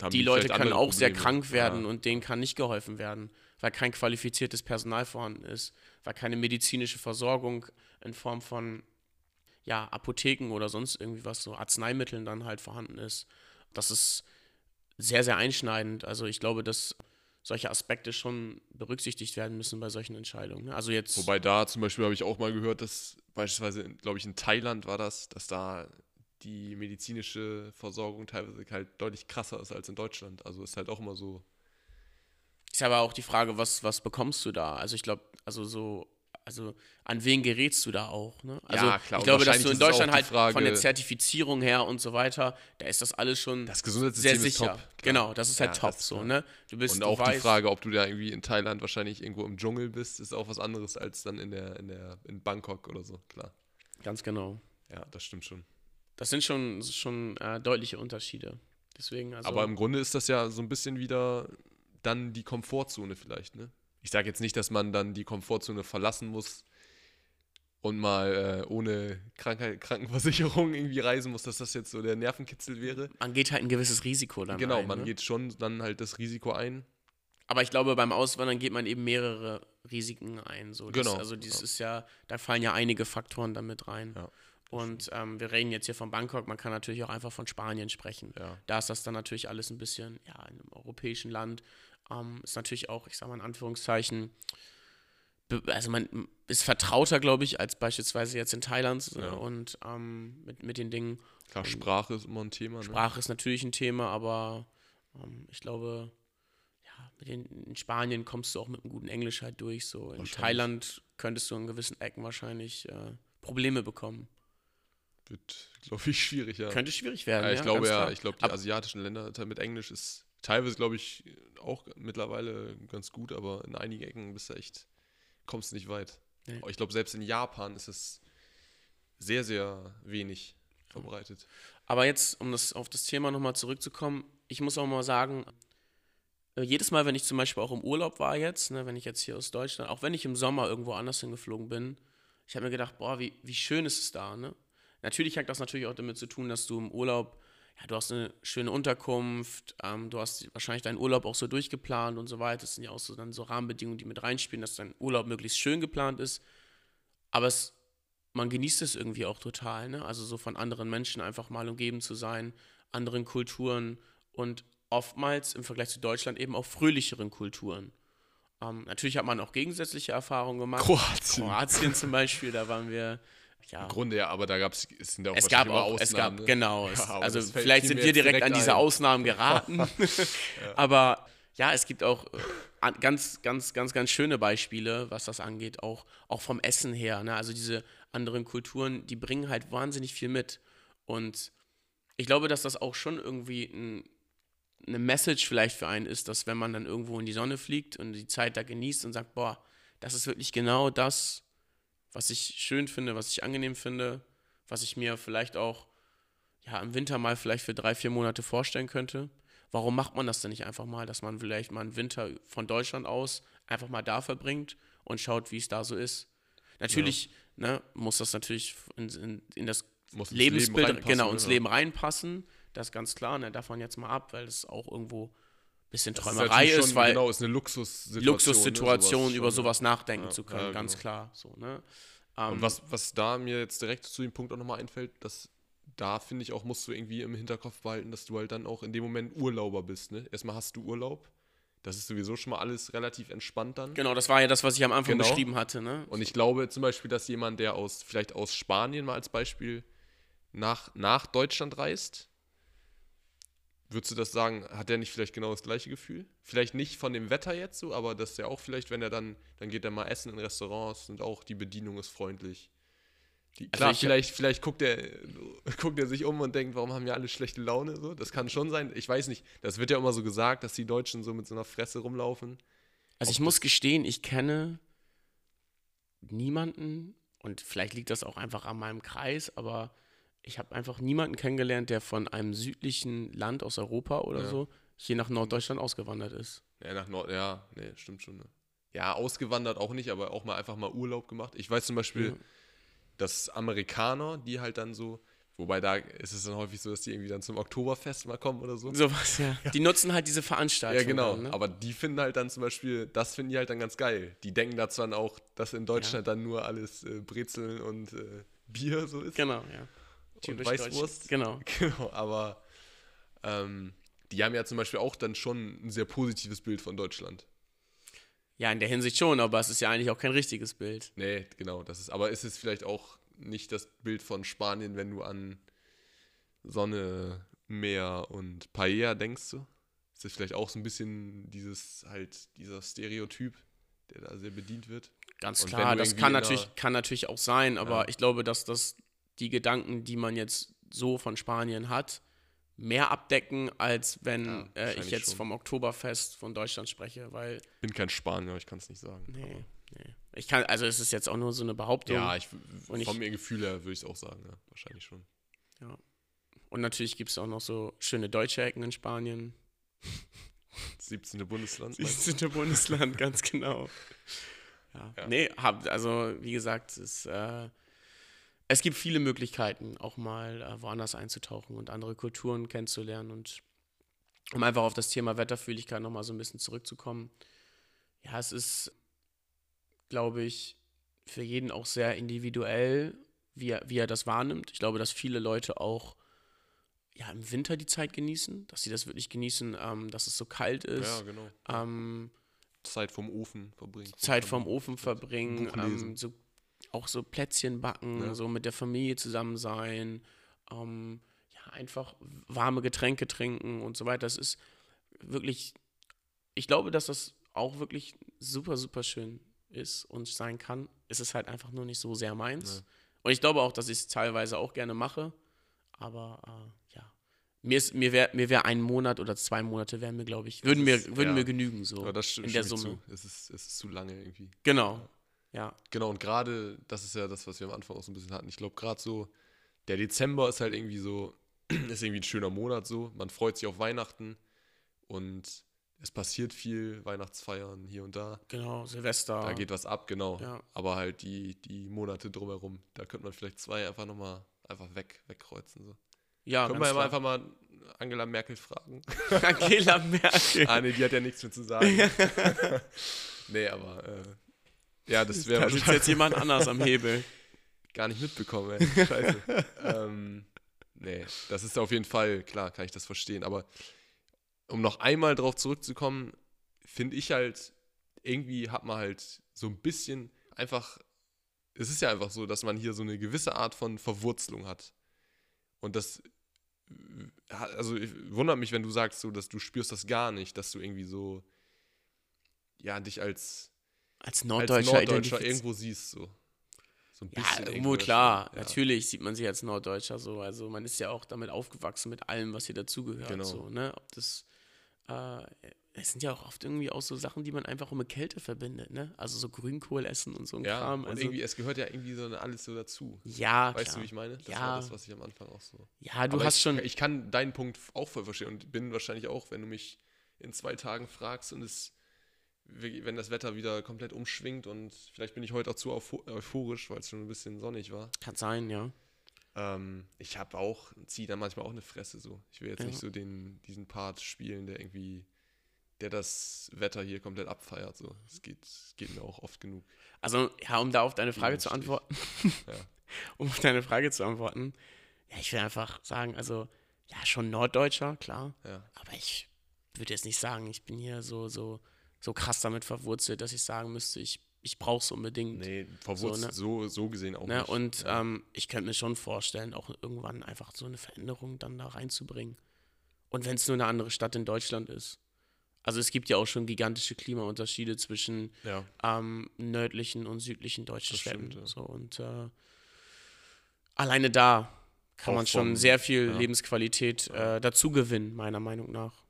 Speaker 2: Haben
Speaker 1: die Leute können auch sehr
Speaker 2: Probleme.
Speaker 1: krank werden
Speaker 2: Ja.
Speaker 1: und denen kann nicht geholfen werden, weil kein qualifiziertes Personal vorhanden ist, weil keine medizinische Versorgung in Form von ja, Apotheken oder sonst irgendwie was, so Arzneimitteln dann halt vorhanden ist. Das ist sehr, sehr einschneidend. Also ich glaube, dass solche Aspekte schon berücksichtigt werden müssen bei solchen Entscheidungen. ne? Also jetzt
Speaker 2: Wobei da zum Beispiel habe ich auch mal gehört, dass beispielsweise, glaube ich, in Thailand war das, dass da die medizinische Versorgung teilweise halt deutlich krasser ist als in Deutschland. Also ist halt auch immer so.
Speaker 1: Ist aber auch die Frage, was, was bekommst du da? Also ich glaube, also so, also an wen gerätst du da auch? Ne? Also
Speaker 2: Ja, klar,
Speaker 1: ich glaube, dass du in
Speaker 2: ist
Speaker 1: Deutschland halt
Speaker 2: Frage-
Speaker 1: von der Zertifizierung her und so weiter, da ist das alles schon
Speaker 2: Das
Speaker 1: sehr
Speaker 2: Gesundheitssystem
Speaker 1: sicher.
Speaker 2: ist top.
Speaker 1: Genau, das ist halt
Speaker 2: Ja,
Speaker 1: top
Speaker 2: das-
Speaker 1: so, ne? Du bist,
Speaker 2: Und auch
Speaker 1: weißt,
Speaker 2: die Frage, ob du da irgendwie in Thailand wahrscheinlich irgendwo im Dschungel bist, ist auch was anderes als dann in der, in der, in Bangkok oder so, klar.
Speaker 1: Ganz genau.
Speaker 2: Ja, das stimmt schon.
Speaker 1: Das sind schon, schon äh, deutliche Unterschiede. Deswegen, also.
Speaker 2: Aber im Grunde ist das ja so ein bisschen wieder dann die Komfortzone vielleicht, ne? Ich sage jetzt nicht, dass man dann die Komfortzone verlassen muss, und mal äh, ohne Krankheit, Krankenversicherung *laughs* irgendwie reisen muss, dass das jetzt so der Nervenkitzel wäre.
Speaker 1: Man geht halt ein gewisses Risiko dann
Speaker 2: genau,
Speaker 1: ein.
Speaker 2: man
Speaker 1: ne?
Speaker 2: geht schon dann halt das Risiko ein.
Speaker 1: Aber ich glaube, beim Auswandern geht man eben mehrere Risiken ein. So. Das,
Speaker 2: Genau,
Speaker 1: Also dieses
Speaker 2: ja.
Speaker 1: ist ja, da fallen ja einige Faktoren damit rein.
Speaker 2: Ja,
Speaker 1: Und ähm, wir reden jetzt hier von Bangkok, man kann natürlich auch einfach von Spanien sprechen.
Speaker 2: Ja.
Speaker 1: Da ist das dann natürlich alles ein bisschen, ja, in einem europäischen Land. Ähm, ist natürlich auch, ich sag mal in Anführungszeichen, also man ist vertrauter, glaube ich, als beispielsweise jetzt in Thailand
Speaker 2: Ja.
Speaker 1: und ähm, mit, mit den Dingen.
Speaker 2: Klar, Sprache ist immer ein Thema. Ne?
Speaker 1: Sprache ist natürlich ein Thema, aber ähm, ich glaube, ja, den, in Spanien kommst du auch mit einem guten Englisch halt durch. So. In. Thailand könntest du in gewissen Ecken wahrscheinlich äh, Probleme bekommen.
Speaker 2: Wird, glaube ich, schwierig, ja.
Speaker 1: Könnte schwierig werden.
Speaker 2: ja, ich
Speaker 1: ja,
Speaker 2: glaube ja,
Speaker 1: klar.
Speaker 2: ich glaube, die
Speaker 1: Ab-
Speaker 2: asiatischen Länder mit Englisch ist teilweise, glaube ich, auch mittlerweile ganz gut, aber in einigen Ecken bist du echt, kommst nicht weit.
Speaker 1: Nee.
Speaker 2: Ich glaube, selbst in Japan ist es sehr, sehr wenig verbreitet.
Speaker 1: Aber jetzt, um das, auf das Thema nochmal zurückzukommen, ich muss auch mal sagen, äh, jedes Mal, wenn ich zum Beispiel auch im Urlaub war jetzt, ne, wenn ich jetzt hier aus Deutschland, auch wenn ich im Sommer irgendwo anders hingeflogen bin, ich habe mir gedacht, boah, wie, wie schön ist es da, ne? Natürlich hat das natürlich auch damit zu tun, dass du im Urlaub, ja, du hast eine schöne Unterkunft, ähm, du hast wahrscheinlich deinen Urlaub auch so durchgeplant und so weiter. Das sind ja auch so dann so Rahmenbedingungen, die mit reinspielen, dass dein Urlaub möglichst schön geplant ist. Aber es, man genießt es irgendwie auch total, ne? Also so von anderen Menschen einfach mal umgeben zu sein, anderen Kulturen und oftmals im Vergleich zu Deutschland eben auch fröhlicheren Kulturen. Ähm, natürlich hat man auch gegensätzliche Erfahrungen gemacht.
Speaker 2: Kroatien.
Speaker 1: Kroatien zum Beispiel, da waren wir, ja,
Speaker 2: Im Grunde ja, aber da gab es, es sind ja auch
Speaker 1: es gab auch, es
Speaker 2: Ausnahmen,
Speaker 1: gab,
Speaker 2: ne?
Speaker 1: genau. *laughs*
Speaker 2: Ja,
Speaker 1: es, also vielleicht sind wir direkt,
Speaker 2: direkt
Speaker 1: an diese. Ausnahmen *laughs* geraten. Aber ja, es gibt auch äh, an- ganz, ganz, ganz, ganz schöne Beispiele, was das angeht, auch, auch vom Essen her. Ne? Also diese anderen Kulturen, die bringen halt wahnsinnig viel mit. Und ich glaube, dass das auch schon irgendwie ein, eine Message vielleicht für einen ist, dass wenn man dann irgendwo in die Sonne fliegt und die Zeit da genießt und sagt, boah, das ist wirklich genau das, was ich schön finde, was ich angenehm finde, was ich mir vielleicht auch ja, im Winter mal vielleicht für drei, vier Monate vorstellen könnte. Warum macht man das denn nicht einfach mal, dass man vielleicht mal einen Winter von Deutschland aus einfach mal da verbringt und schaut, wie es da so ist? Natürlich ne, muss das natürlich in, in, in das
Speaker 2: Muss ins
Speaker 1: Lebensbild,
Speaker 2: Leben reinpassen,
Speaker 1: genau, ins
Speaker 2: Ja.
Speaker 1: Leben reinpassen. Das ist ganz klar, ne, davon jetzt mal ab, weil es auch irgendwo bisschen Träumerei ist,
Speaker 2: schon,
Speaker 1: weil
Speaker 2: Genau, ist eine Luxussituation.
Speaker 1: Luxussituation,
Speaker 2: ne,
Speaker 1: über sowas nachdenken
Speaker 2: Ja,
Speaker 1: zu können,
Speaker 2: ja,
Speaker 1: ganz
Speaker 2: genau.
Speaker 1: klar. So, ne? Ähm,
Speaker 2: Und was, was da mir jetzt direkt zu dem Punkt auch nochmal einfällt, dass da finde ich auch, musst du irgendwie im Hinterkopf behalten, dass du halt dann auch in dem Moment Urlauber bist. Ne? Erstmal hast du Urlaub. Das ist sowieso schon mal alles relativ entspannt dann.
Speaker 1: Genau, das war ja das, was ich am Anfang
Speaker 2: Genau.
Speaker 1: beschrieben hatte. Ne?
Speaker 2: Und ich glaube zum Beispiel, dass jemand, der aus, vielleicht aus Spanien mal als Beispiel nach, nach Deutschland reist, würdest du das sagen, hat der nicht vielleicht genau das gleiche Gefühl? Vielleicht nicht von dem Wetter jetzt so, aber dass der auch vielleicht, wenn er dann, dann geht er mal essen in Restaurants und auch die Bedienung ist freundlich. Die,
Speaker 1: Also
Speaker 2: klar,
Speaker 1: ich-
Speaker 2: vielleicht, vielleicht guckt er, *laughs* guckt er sich um und denkt, warum haben wir alle schlechte Laune? So, das kann schon sein. Ich weiß nicht. Das wird ja immer so gesagt, dass die Deutschen so mit so einer Fresse rumlaufen.
Speaker 1: Also ich muss gestehen, ich kenne niemanden und vielleicht liegt das auch einfach an meinem Kreis, aber ich habe einfach niemanden kennengelernt, der von einem südlichen Land aus Europa oder
Speaker 2: Ja.
Speaker 1: so hier nach Norddeutschland ausgewandert ist.
Speaker 2: Ja, nach Nord, ja, nee, stimmt schon. Ne? Ja, ausgewandert auch nicht, aber auch mal einfach mal Urlaub gemacht. Ich weiß zum Beispiel,
Speaker 1: Ja.
Speaker 2: dass Amerikaner, die halt dann so, wobei da ist es dann häufig so, dass die irgendwie dann zum Oktoberfest mal kommen oder so.
Speaker 1: Sowas, *laughs* ja. Die nutzen halt diese Veranstaltung.
Speaker 2: Ja, genau.
Speaker 1: Dann, ne?
Speaker 2: Aber die finden halt dann zum Beispiel, das finden die halt dann ganz geil. Die denken dazu dann auch, dass in Deutschland dann nur alles äh, Brezeln und äh, Bier so ist.
Speaker 1: Genau, ja.
Speaker 2: Und Weißwurst.
Speaker 1: Genau. *laughs* *laughs*
Speaker 2: Genau, aber ähm, die haben ja zum Beispiel auch dann schon ein sehr positives Bild von Deutschland.
Speaker 1: Ja, in der Hinsicht schon, aber es ist ja eigentlich auch kein richtiges Bild.
Speaker 2: Nee, genau, das ist, aber ist es vielleicht auch nicht das Bild von Spanien, wenn du an Sonne, Meer und Paella denkst du? Ist das vielleicht auch so ein bisschen dieses, halt, dieser Stereotyp, der da sehr bedient wird?
Speaker 1: Ganz
Speaker 2: Und
Speaker 1: klar, das kann natürlich, kann natürlich auch sein, aber
Speaker 2: Ja.
Speaker 1: ich glaube, dass das die Gedanken, die man jetzt so von Spanien hat, mehr abdecken, als wenn
Speaker 2: Ja,
Speaker 1: äh, ich jetzt
Speaker 2: schon.
Speaker 1: vom Oktoberfest von Deutschland spreche, weil,
Speaker 2: Bin kein Spanier, ich kann es nicht sagen.
Speaker 1: nee, nee. Ich kann, also es ist jetzt auch nur so eine Behauptung.
Speaker 2: Ja, ich,
Speaker 1: Und ich-
Speaker 2: von mir Gefühl her würde ich es auch sagen, ja, wahrscheinlich schon.
Speaker 1: Und natürlich gibt es auch noch so schöne deutsche Ecken in Spanien. *laughs*
Speaker 2: Das 17. Bundesland.
Speaker 1: Das
Speaker 2: meinst du?
Speaker 1: 17. Bundesland, ganz genau. *laughs* Ja.
Speaker 2: Ja.
Speaker 1: Nee, hab, also wie gesagt, es, äh, es gibt viele Möglichkeiten, auch mal äh, woanders einzutauchen und andere Kulturen kennenzulernen. Und um einfach auf das Thema Wetterfühligkeit nochmal so ein bisschen zurückzukommen. Ja, es ist, glaube ich, für jeden auch sehr individuell, wie er, wie er das wahrnimmt. Ich glaube, dass viele Leute auch ja, im Winter die Zeit genießen, dass sie das wirklich genießen, ähm, dass es so kalt ist.
Speaker 2: Ja, genau.
Speaker 1: Ähm,
Speaker 2: Zeit vom Ofen verbringen.
Speaker 1: Zeit vom Ofen verbringen, ähm, so, auch so Plätzchen backen,
Speaker 2: Ja.
Speaker 1: so mit der Familie zusammen sein, ähm, ja, einfach warme Getränke trinken und so weiter. Das ist wirklich, ich glaube, dass das auch wirklich super, super schön ist und sein kann. Es ist halt einfach nur nicht so sehr meins.
Speaker 2: Nee.
Speaker 1: Und ich glaube auch, dass ich es teilweise auch gerne mache, aber äh, ja. Mir, ist- mir wäre mir wär ein Monat oder zwei Monate wären mir, glaube ich, würden, mir,
Speaker 2: ist-
Speaker 1: würden
Speaker 2: ja.
Speaker 1: mir genügen, so in der Summe.
Speaker 2: Es, ist, es ist zu lange irgendwie.
Speaker 1: Genau. Ja.
Speaker 2: Genau, und gerade, das ist ja das, was wir am Anfang auch so ein bisschen hatten. Ich glaube, gerade so, der Dezember ist halt irgendwie so, *clears throat* ist irgendwie ein schöner Monat so. Man freut sich auf Weihnachten und es passiert viel, Weihnachtsfeiern hier und da.
Speaker 1: Genau, Silvester.
Speaker 2: Da geht was ab, genau.
Speaker 1: Ja.
Speaker 2: Aber halt die, die Monate drumherum, da könnte man vielleicht zwei einfach nochmal einfach weg, wegkreuzen. So.
Speaker 1: ja,
Speaker 2: Können wir ja einfach mal Angela Merkel fragen. *laughs*
Speaker 1: Angela Merkel.
Speaker 2: ah, nee, die hat ja nichts mehr zu sagen. *laughs* nee, aber äh, ja, das wäre
Speaker 1: da sitzt jetzt jemand anders am Hebel.
Speaker 2: gar nicht mitbekommen, ey. Scheiße. *laughs* ähm, nee, das ist auf jeden Fall, klar, kann ich das verstehen. Aber um noch einmal drauf zurückzukommen, finde ich halt, irgendwie hat man halt so ein bisschen einfach, es ist ja einfach so, dass man hier so eine gewisse Art von Verwurzelung hat. Und das, hat- also ich, wundert mich, wenn du sagst, so, dass du spürst das gar nicht, dass du irgendwie so, ja, dich als,
Speaker 1: Als
Speaker 2: als
Speaker 1: Norddeutscher,
Speaker 2: Norddeutscher
Speaker 1: identifiz-
Speaker 2: irgendwo siehst, so. So ein
Speaker 1: Ja,
Speaker 2: bisschen
Speaker 1: irgendwo
Speaker 2: schon,
Speaker 1: klar.
Speaker 2: ja.
Speaker 1: Natürlich sieht man sich als Norddeutscher so. Also man ist ja auch damit aufgewachsen mit allem, was hier dazugehört.
Speaker 2: Genau.
Speaker 1: So, ne? Ob das, äh, es sind ja auch oft irgendwie auch so Sachen, die man einfach auch mit Kälte verbindet, ne? Also so Grünkohl essen und so ein
Speaker 2: Ja,
Speaker 1: Kram.
Speaker 2: und
Speaker 1: Also,
Speaker 2: irgendwie, es gehört ja irgendwie so alles so dazu.
Speaker 1: ja,
Speaker 2: Weißt
Speaker 1: klar.
Speaker 2: du, wie ich meine? Das
Speaker 1: Ja.
Speaker 2: war das, was ich am Anfang auch so.
Speaker 1: Ja, du
Speaker 2: Aber
Speaker 1: hast
Speaker 2: ich,
Speaker 1: schon.
Speaker 2: Ich kann deinen Punkt auch voll verstehen und bin wahrscheinlich auch, wenn du mich in zwei Tagen fragst und es, wenn das Wetter wieder komplett umschwingt und vielleicht bin ich heute auch zu eupho- euphorisch, weil es schon ein bisschen sonnig war.
Speaker 1: Kann sein, ja.
Speaker 2: Ähm, ich habe auch, ziehe da manchmal auch eine Fresse so. Ich will jetzt
Speaker 1: Ja.
Speaker 2: nicht so den, diesen Part spielen, der irgendwie, der das Wetter hier komplett abfeiert. So. Es geht, geht mir auch oft genug.
Speaker 1: Also, ja, um da auf deine Frage zu antworten. *laughs*
Speaker 2: Ja. *laughs*
Speaker 1: Um auf deine Frage zu antworten. Ja, ich will einfach sagen, also, ja, schon Norddeutscher, klar.
Speaker 2: Ja.
Speaker 1: Aber ich würde jetzt nicht sagen, ich bin hier so, so, so krass damit verwurzelt, dass ich sagen müsste, ich, ich brauche es unbedingt.
Speaker 2: Nee, verwurzelt,
Speaker 1: So,
Speaker 2: so, so, gesehen auch
Speaker 1: Ne?
Speaker 2: nicht.
Speaker 1: Und
Speaker 2: ja.
Speaker 1: ähm, ich könnte mir schon vorstellen, auch irgendwann einfach so eine Veränderung dann da reinzubringen. Und wenn es nur eine andere Stadt in Deutschland ist. Also es gibt ja auch schon gigantische Klimaunterschiede zwischen
Speaker 2: ja.
Speaker 1: ähm, nördlichen und südlichen deutschen
Speaker 2: Das
Speaker 1: Städten.
Speaker 2: stimmt, ja.
Speaker 1: so, und äh, alleine da kann
Speaker 2: Auch
Speaker 1: man schon sehr viel
Speaker 2: ja.
Speaker 1: Lebensqualität äh, dazu gewinnen, meiner Meinung nach.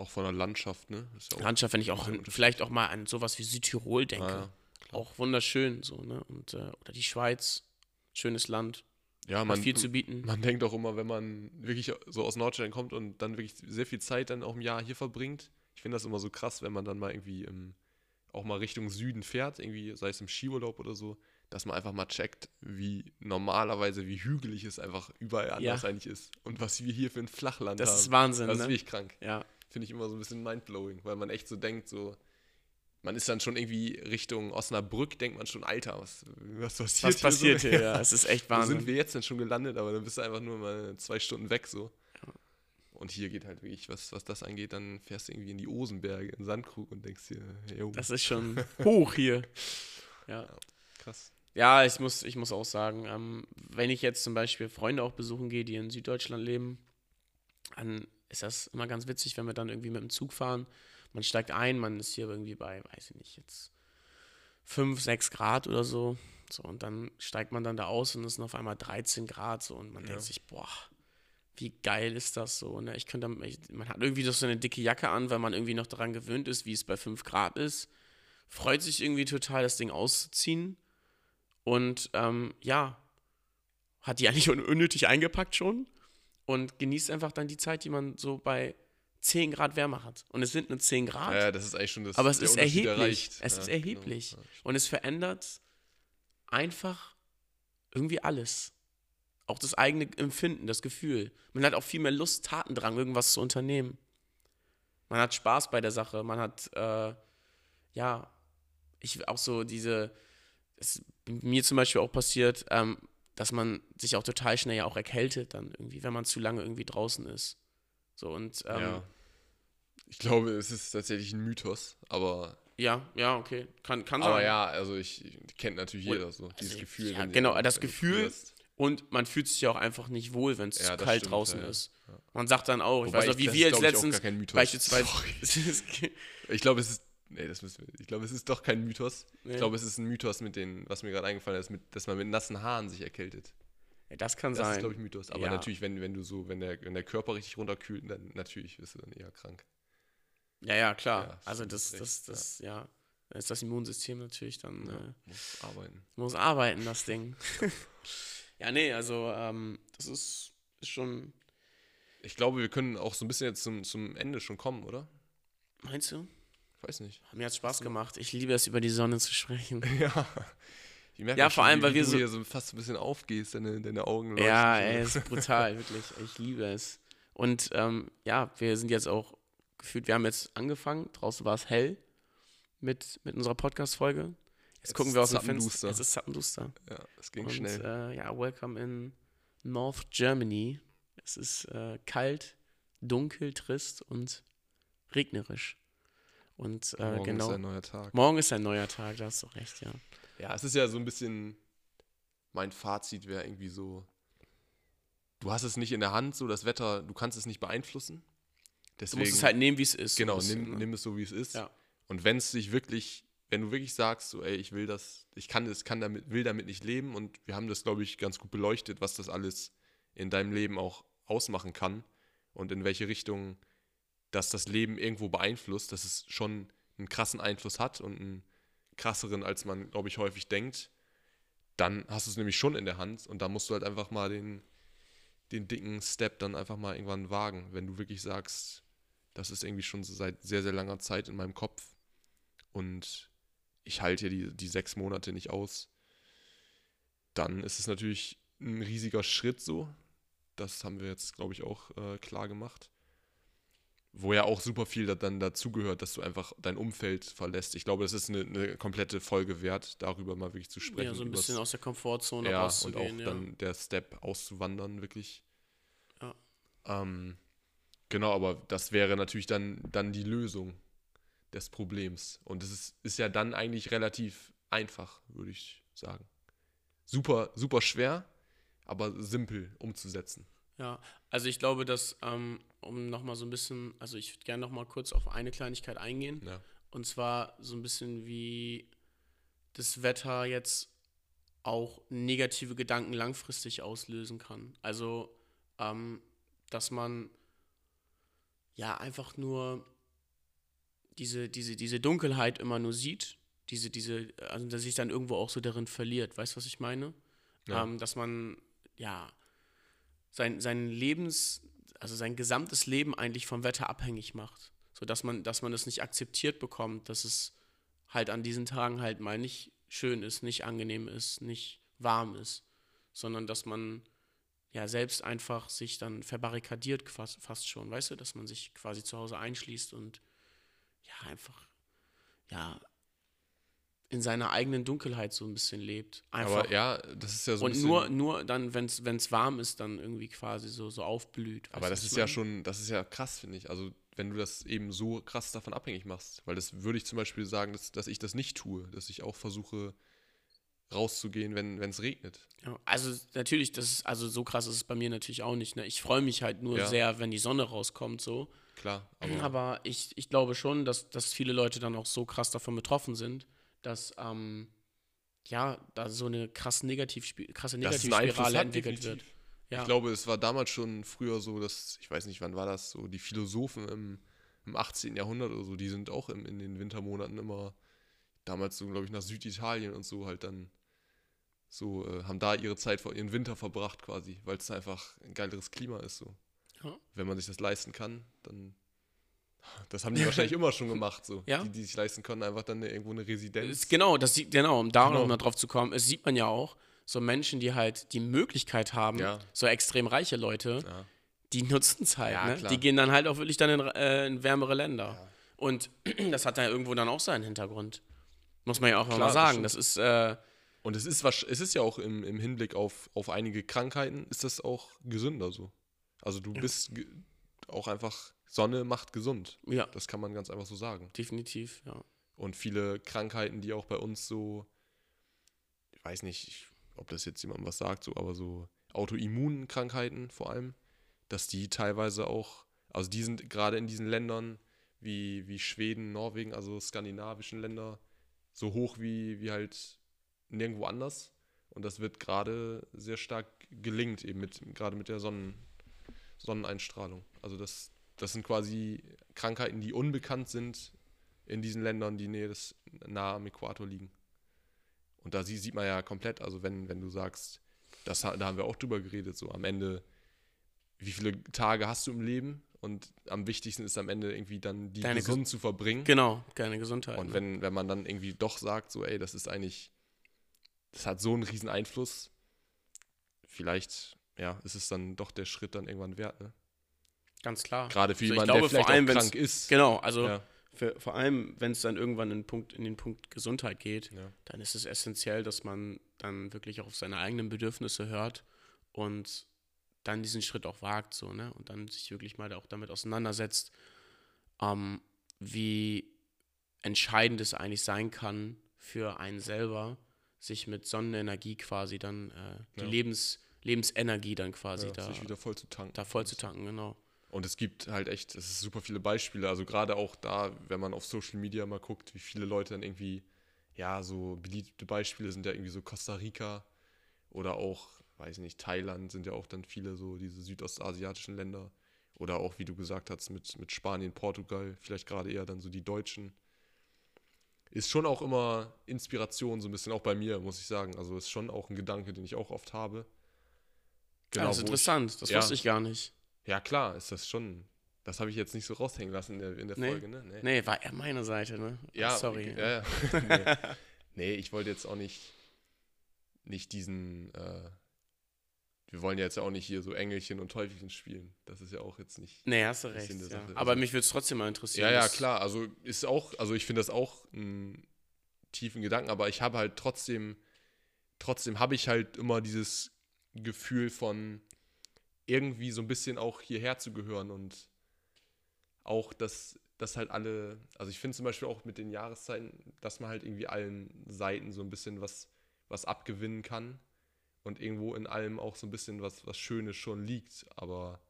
Speaker 2: Auch von der Landschaft, ne? Ja
Speaker 1: Landschaft, wenn ich auch an, vielleicht auch mal an sowas wie Südtirol denke.
Speaker 2: Ah, ja.
Speaker 1: Auch wunderschön so, ne? Und, äh, oder die Schweiz, schönes Land,
Speaker 2: ja,
Speaker 1: hat
Speaker 2: man,
Speaker 1: viel zu bieten.
Speaker 2: man denkt auch immer, wenn man wirklich so aus Norddeutschland kommt und dann wirklich sehr viel Zeit dann auch im Jahr hier verbringt. Ich finde das immer so krass, wenn man dann mal irgendwie im, auch mal Richtung Süden fährt, irgendwie, sei es im Skiurlaub oder so, dass man einfach mal checkt, wie normalerweise, wie hügelig es einfach überall anders eigentlich ist. Und was wir hier für ein Flachland
Speaker 1: Das
Speaker 2: haben.
Speaker 1: ist Wahnsinn,
Speaker 2: das ist
Speaker 1: ne?
Speaker 2: wirklich krank.
Speaker 1: Ja,
Speaker 2: Finde ich immer so ein bisschen mindblowing, weil man echt so denkt, so, man ist dann schon irgendwie Richtung Osnabrück, denkt man schon, Alter, was, was passiert
Speaker 1: was passiert
Speaker 2: so?
Speaker 1: hier? *laughs* Ja, es ist echt
Speaker 2: Wo sind
Speaker 1: Wahnsinn.
Speaker 2: wir jetzt denn schon gelandet, aber dann bist du einfach nur mal zwei Stunden weg so. Und hier geht halt wirklich, was, was das angeht, dann fährst du irgendwie in die Osenberge, in Sandkrug und denkst dir, jo,
Speaker 1: Das ist schon *laughs* hoch hier. Ja.
Speaker 2: krass.
Speaker 1: Ja, ich muss, ich muss auch sagen, ähm, wenn ich jetzt zum Beispiel Freunde auch besuchen gehe, die in Süddeutschland leben, dann ist das immer ganz witzig, wenn wir dann irgendwie mit dem Zug fahren. Man steigt ein, man ist hier irgendwie bei, weiß ich nicht, jetzt 5, 6 Grad oder so. So, und dann steigt man dann da aus und es sind auf einmal 13 Grad so und man denkt
Speaker 2: Ja.
Speaker 1: sich, boah, wie geil ist das so, ne? Ich könnte, man hat irgendwie doch so eine dicke Jacke an, weil man irgendwie noch daran gewöhnt ist, wie es bei 5 Grad ist. Freut sich irgendwie total, das Ding auszuziehen. Und ähm, ja, hat die eigentlich un *laughs* unnötig eingepackt schon und genießt einfach dann die Zeit, die man so bei 10 Grad Wärme hat. Und es sind nur 10 Grad,
Speaker 2: Ja, das ist eigentlich schon das
Speaker 1: aber es ist erheblich. Es
Speaker 2: ja,
Speaker 1: ist
Speaker 2: genau.
Speaker 1: erheblich.
Speaker 2: Ja.
Speaker 1: Und es verändert einfach irgendwie alles. auch das eigene Empfinden, das Gefühl. Man hat auch viel mehr Lust, Tatendrang, irgendwas zu unternehmen. Man hat Spaß bei der Sache, man hat, äh, ja, ich auch so diese, es mir zum Beispiel auch passiert, ähm, dass man sich auch total schnell ja auch erkältet dann irgendwie, wenn man zu lange irgendwie draußen ist. So und ähm,
Speaker 2: ja. Ich glaube, es ist tatsächlich ein Mythos, aber.
Speaker 1: Ja, ja, okay. Kann, kann
Speaker 2: aber
Speaker 1: sein.
Speaker 2: ja, also ich kennt natürlich jeder so. Dieses
Speaker 1: Also,
Speaker 2: Gefühl.
Speaker 1: ja, genau, das Gefühl. Und man fühlt sich ja auch einfach nicht wohl, wenn es
Speaker 2: Ja,
Speaker 1: zu kalt
Speaker 2: stimmt,
Speaker 1: draußen
Speaker 2: ja,
Speaker 1: ist. Man sagt dann auch, ich
Speaker 2: Wobei
Speaker 1: weiß noch,
Speaker 2: ich-
Speaker 1: wie wir jetzt
Speaker 2: ich,
Speaker 1: letztens
Speaker 2: gar kein Mythos.
Speaker 1: beispielsweise. *laughs*
Speaker 2: Ich glaube, es ist. Nee, das müssen wir. Ich glaube, es ist doch kein Mythos.
Speaker 1: Nee.
Speaker 2: Ich glaube, es ist ein Mythos mit den, was mir gerade eingefallen ist, mit, dass man mit nassen Haaren sich erkältet.
Speaker 1: ja, das kann
Speaker 2: Das ist,
Speaker 1: sein.
Speaker 2: glaube ich, Mythos. Aber
Speaker 1: Ja.
Speaker 2: natürlich, wenn, wenn du so, wenn der, wenn der Körper richtig runterkühlt, dann natürlich wirst du dann eher krank.
Speaker 1: ja, ja, klar.
Speaker 2: Ja,
Speaker 1: also das,
Speaker 2: recht,
Speaker 1: das, das, ja. Dann ist das Immunsystem natürlich dann, äh,
Speaker 2: Muss arbeiten.
Speaker 1: muss arbeiten, das Ding. *laughs* ja, nee, also ähm, das ist, ist schon,
Speaker 2: Ich glaube, wir können auch so ein bisschen jetzt zum, zum Ende schon kommen, oder?
Speaker 1: meinst du?
Speaker 2: Ich weiß nicht.
Speaker 1: Mir hat Spaß gemacht. Ich liebe es, über die Sonne zu sprechen. *laughs*
Speaker 2: Ja. Ich merke
Speaker 1: Ja, vor
Speaker 2: schon,
Speaker 1: allem, weil wir
Speaker 2: du
Speaker 1: so-
Speaker 2: hier so fast ein bisschen aufgehst, deine, deine Augen leuchten
Speaker 1: Ja, ey, ist brutal, wirklich. Ich liebe es. Und ähm, ja, wir sind jetzt auch gefühlt, wir haben jetzt angefangen, draußen war es hell mit, mit unserer Podcast-Folge. Jetzt,
Speaker 2: Jetzt
Speaker 1: gucken wir aus dem. Fenster. Jetzt ist zappenduster.
Speaker 2: Ja, es ging
Speaker 1: Und
Speaker 2: schnell.
Speaker 1: äh, ja, welcome in North Germany. Es ist äh, kalt, dunkel, trist und regnerisch. Und äh,
Speaker 2: Morgen
Speaker 1: genau.
Speaker 2: ist ein neuer Tag.
Speaker 1: Morgen ist ein neuer Tag, da hast du recht, ja.
Speaker 2: Ja, es ist ja so ein bisschen, mein Fazit wäre irgendwie so, du hast es nicht in der Hand, so das Wetter, du kannst es nicht beeinflussen.
Speaker 1: Du
Speaker 2: Deswegen,
Speaker 1: musst es halt nehmen, wie es ist.
Speaker 2: genau,
Speaker 1: bisschen,
Speaker 2: nimm,
Speaker 1: ne?
Speaker 2: nimm es so, wie es ist.
Speaker 1: Ja.
Speaker 2: Und wenn es sich wirklich, wenn du wirklich sagst, so, ey, ich will das, ich kann das, kann damit, will damit nicht leben und wir haben das, glaube ich, ganz gut beleuchtet, was das alles in deinem Leben auch ausmachen kann und in welche Richtung das das Leben irgendwo beeinflusst, dass es schon einen krassen Einfluss hat und einen krasseren, als man, glaube ich, häufig denkt, dann hast du es nämlich schon in der Hand und da musst du halt einfach mal den, den dicken Step dann einfach mal irgendwann wagen, wenn du wirklich sagst, das ist irgendwie schon seit sehr, sehr langer Zeit in meinem Kopf und ich halte hier die, die sechs Monate nicht aus, dann ist es natürlich ein riesiger Schritt so. Das haben wir jetzt, glaube ich, auch äh, klar gemacht. Wo ja auch super viel da, dann dazugehört, dass du einfach dein Umfeld verlässt. Ich glaube, das ist eine, eine komplette Folge wert, darüber mal wirklich zu sprechen.
Speaker 1: Ja, so ein bisschen aus der Komfortzone
Speaker 2: ja, und
Speaker 1: rauszugehen.
Speaker 2: auch
Speaker 1: ja.
Speaker 2: dann der Step auszuwandern, wirklich.
Speaker 1: Ja.
Speaker 2: Ähm, genau, aber das wäre natürlich dann, dann die Lösung des Problems. Und es ist, ist ja dann eigentlich relativ einfach, würde ich sagen. Super, super schwer, aber simpel umzusetzen.
Speaker 1: Ja, also ich glaube, dass, ähm, um nochmal so ein bisschen, also ich würde gerne nochmal kurz auf eine Kleinigkeit eingehen.
Speaker 2: Ja.
Speaker 1: Und zwar so ein bisschen wie das Wetter jetzt auch negative Gedanken langfristig auslösen kann. Also, ähm, dass man ja einfach nur diese, diese, diese Dunkelheit immer nur sieht, diese, diese, also dass sich dann irgendwo auch so darin verliert. Weißt du, was ich meine?
Speaker 2: Ja.
Speaker 1: Ähm, dass man ja sein, sein Lebens, also sein gesamtes Leben eigentlich vom Wetter abhängig macht. So dass man, dass man es nicht akzeptiert bekommt, dass es halt an diesen Tagen halt mal nicht schön ist, nicht angenehm ist, nicht warm ist, sondern dass man ja selbst einfach sich dann verbarrikadiert fast schon, weißt du, dass man sich quasi zu Hause einschließt und ja einfach ja in seiner eigenen Dunkelheit so ein bisschen lebt. Einfach
Speaker 2: Aber ja, das ist ja so
Speaker 1: und nur, nur dann, wenn es warm ist, dann irgendwie quasi so, so aufblüht.
Speaker 2: aber das ist ja schon, das ist ja krass, finde ich. Also wenn du das eben so krass davon abhängig machst, weil das würde ich zum Beispiel sagen, dass, dass ich das nicht tue, dass ich auch versuche rauszugehen, wenn es regnet.
Speaker 1: Ja, also natürlich, das ist, also so krass ist es bei mir natürlich auch nicht. Ne? Ich freue mich halt nur
Speaker 2: Ja.
Speaker 1: sehr, wenn die Sonne rauskommt, so.
Speaker 2: Klar, aber,
Speaker 1: Aber ich, ich glaube schon, dass, dass viele Leute dann auch so krass davon betroffen sind, dass ähm, ja, da so eine krass negativ, krasse Negativspirale
Speaker 2: hat,
Speaker 1: entwickelt
Speaker 2: definitiv.
Speaker 1: wird. Ja.
Speaker 2: Ich glaube, es war damals schon früher so, dass, ich weiß nicht, wann war das, so die Philosophen im, im 18. Jahrhundert oder so, die sind auch im, in den Wintermonaten immer, damals so, glaube ich, nach Süditalien und so halt dann so, äh, haben da ihre Zeit, vor ihren Winter verbracht quasi, weil es einfach ein geileres Klima ist so.
Speaker 1: Ja.
Speaker 2: Wenn man sich das leisten kann, dann, das haben die wahrscheinlich immer schon gemacht so.
Speaker 1: Ja.
Speaker 2: Die, die sich leisten konnten, einfach dann irgendwo eine Residenz.
Speaker 1: Genau, das sieht, genau, um da
Speaker 2: Genau.
Speaker 1: noch mal drauf zu kommen, es sieht man ja auch, so Menschen, die halt die Möglichkeit haben,
Speaker 2: Ja.
Speaker 1: so extrem reiche Leute,
Speaker 2: Ja.
Speaker 1: die nutzen es halt. Ne? Die gehen dann halt auch wirklich dann in, äh, in wärmere Länder. Und *clears throat* das hat da irgendwo dann auch seinen Hintergrund. Muss man ja auch
Speaker 2: Klar,
Speaker 1: mal
Speaker 2: das
Speaker 1: sagen.
Speaker 2: stimmt.
Speaker 1: Das ist, äh,
Speaker 2: Und es ist, es ist ja auch im, im Hinblick auf, auf einige Krankheiten, ist das auch gesünder so. Also du bist auch einfach, Sonne macht gesund.
Speaker 1: ja,
Speaker 2: Das kann man ganz einfach so sagen.
Speaker 1: definitiv, ja.
Speaker 2: Und viele Krankheiten, die auch bei uns so, ich weiß nicht, ich- ob das jetzt jemandem was sagt, so, aber so Autoimmunkrankheiten vor allem, dass die teilweise auch, also die sind gerade in diesen Ländern wie, wie Schweden, Norwegen, also skandinavischen Länder, so hoch wie, wie halt nirgendwo anders. Und das wird gerade sehr stark gelingt, eben mit, gerade mit der Sonnen, Sonneneinstrahlung. Also das, das sind quasi Krankheiten, die unbekannt sind in diesen Ländern, die nähe des, nah am Äquator liegen. Und da sie- sieht man ja komplett, also wenn, wenn du sagst, das, da haben wir auch drüber geredet, so am Ende, wie viele Tage hast du im Leben? Und am wichtigsten ist am Ende irgendwie dann die
Speaker 1: Deine
Speaker 2: gesund zu verbringen.
Speaker 1: Genau, keine Gesundheit.
Speaker 2: Und
Speaker 1: ne?
Speaker 2: wenn, wenn man dann irgendwie doch sagt, so, ey, das ist eigentlich, das hat so einen riesen Einfluss, vielleicht, ja, ist es dann doch der Schritt dann irgendwann wert, ne?
Speaker 1: Ganz klar.
Speaker 2: Gerade für
Speaker 1: Also
Speaker 2: jemanden,
Speaker 1: glaube,
Speaker 2: der vielleicht
Speaker 1: vor allem,
Speaker 2: krank ist.
Speaker 1: Genau, also
Speaker 2: Ja,
Speaker 1: für, vor allem, wenn es dann irgendwann in, Punkt, in den Punkt Gesundheit geht,
Speaker 2: ja.
Speaker 1: dann ist es essentiell, dass man dann wirklich auch auf seine eigenen Bedürfnisse hört und dann diesen Schritt auch wagt, so, ne? Und dann sich wirklich mal auch damit auseinandersetzt, ähm, wie entscheidend es eigentlich sein kann für einen selber, sich mit Sonnenenergie quasi dann äh, die
Speaker 2: Ja.
Speaker 1: Lebens, Lebensenergie dann quasi da,
Speaker 2: sich wieder voll zu tanken.
Speaker 1: da voll zu tanken, genau.
Speaker 2: Und es gibt halt echt, es ist super viele Beispiele. Also gerade auch da, wenn man auf Social Media mal guckt, wie viele Leute dann irgendwie, ja, so beliebte Beispiele sind ja irgendwie so Costa Rica oder auch, weiß nicht, Thailand sind ja auch dann viele so diese südostasiatischen Länder. Oder auch, wie du gesagt hast, mit, mit Spanien, Portugal, vielleicht gerade eher dann so die Deutschen. Ist schon auch immer Inspiration, so ein bisschen auch bei mir, muss ich sagen. Also ist schon auch ein Gedanke, den ich auch oft habe.
Speaker 1: Genau, das ist
Speaker 2: wo ich-
Speaker 1: interessant, das
Speaker 2: ja.
Speaker 1: wusste ich gar nicht.
Speaker 2: Ja, klar, ist das schon. Das habe ich jetzt nicht so raushängen lassen in der, in der
Speaker 1: Nee.
Speaker 2: Folge, ne? Nee.
Speaker 1: Nee, war eher meine Seite, ne?
Speaker 2: Ja,
Speaker 1: sorry.
Speaker 2: Ja, ja. *laughs* nee. nee, ich wollte jetzt auch nicht, nicht diesen. Äh, wir wollen ja jetzt auch nicht hier so Engelchen und Teufelchen spielen. Das ist ja auch jetzt nicht.
Speaker 1: Nee, hast du recht. Ja. Aber
Speaker 2: Also-
Speaker 1: mich würde es trotzdem mal interessieren.
Speaker 2: Ja, ja, klar. Also ist auch, also ich finde das auch einen tiefen Gedanken, aber ich habe halt trotzdem, trotzdem habe ich halt immer dieses Gefühl von irgendwie so ein bisschen auch hierher zu gehören und auch, dass, dass halt alle, also ich finde zum Beispiel auch mit den Jahreszeiten, dass man halt irgendwie allen Seiten so ein bisschen was, was abgewinnen kann und irgendwo in allem auch so ein bisschen was, was Schönes schon liegt, aber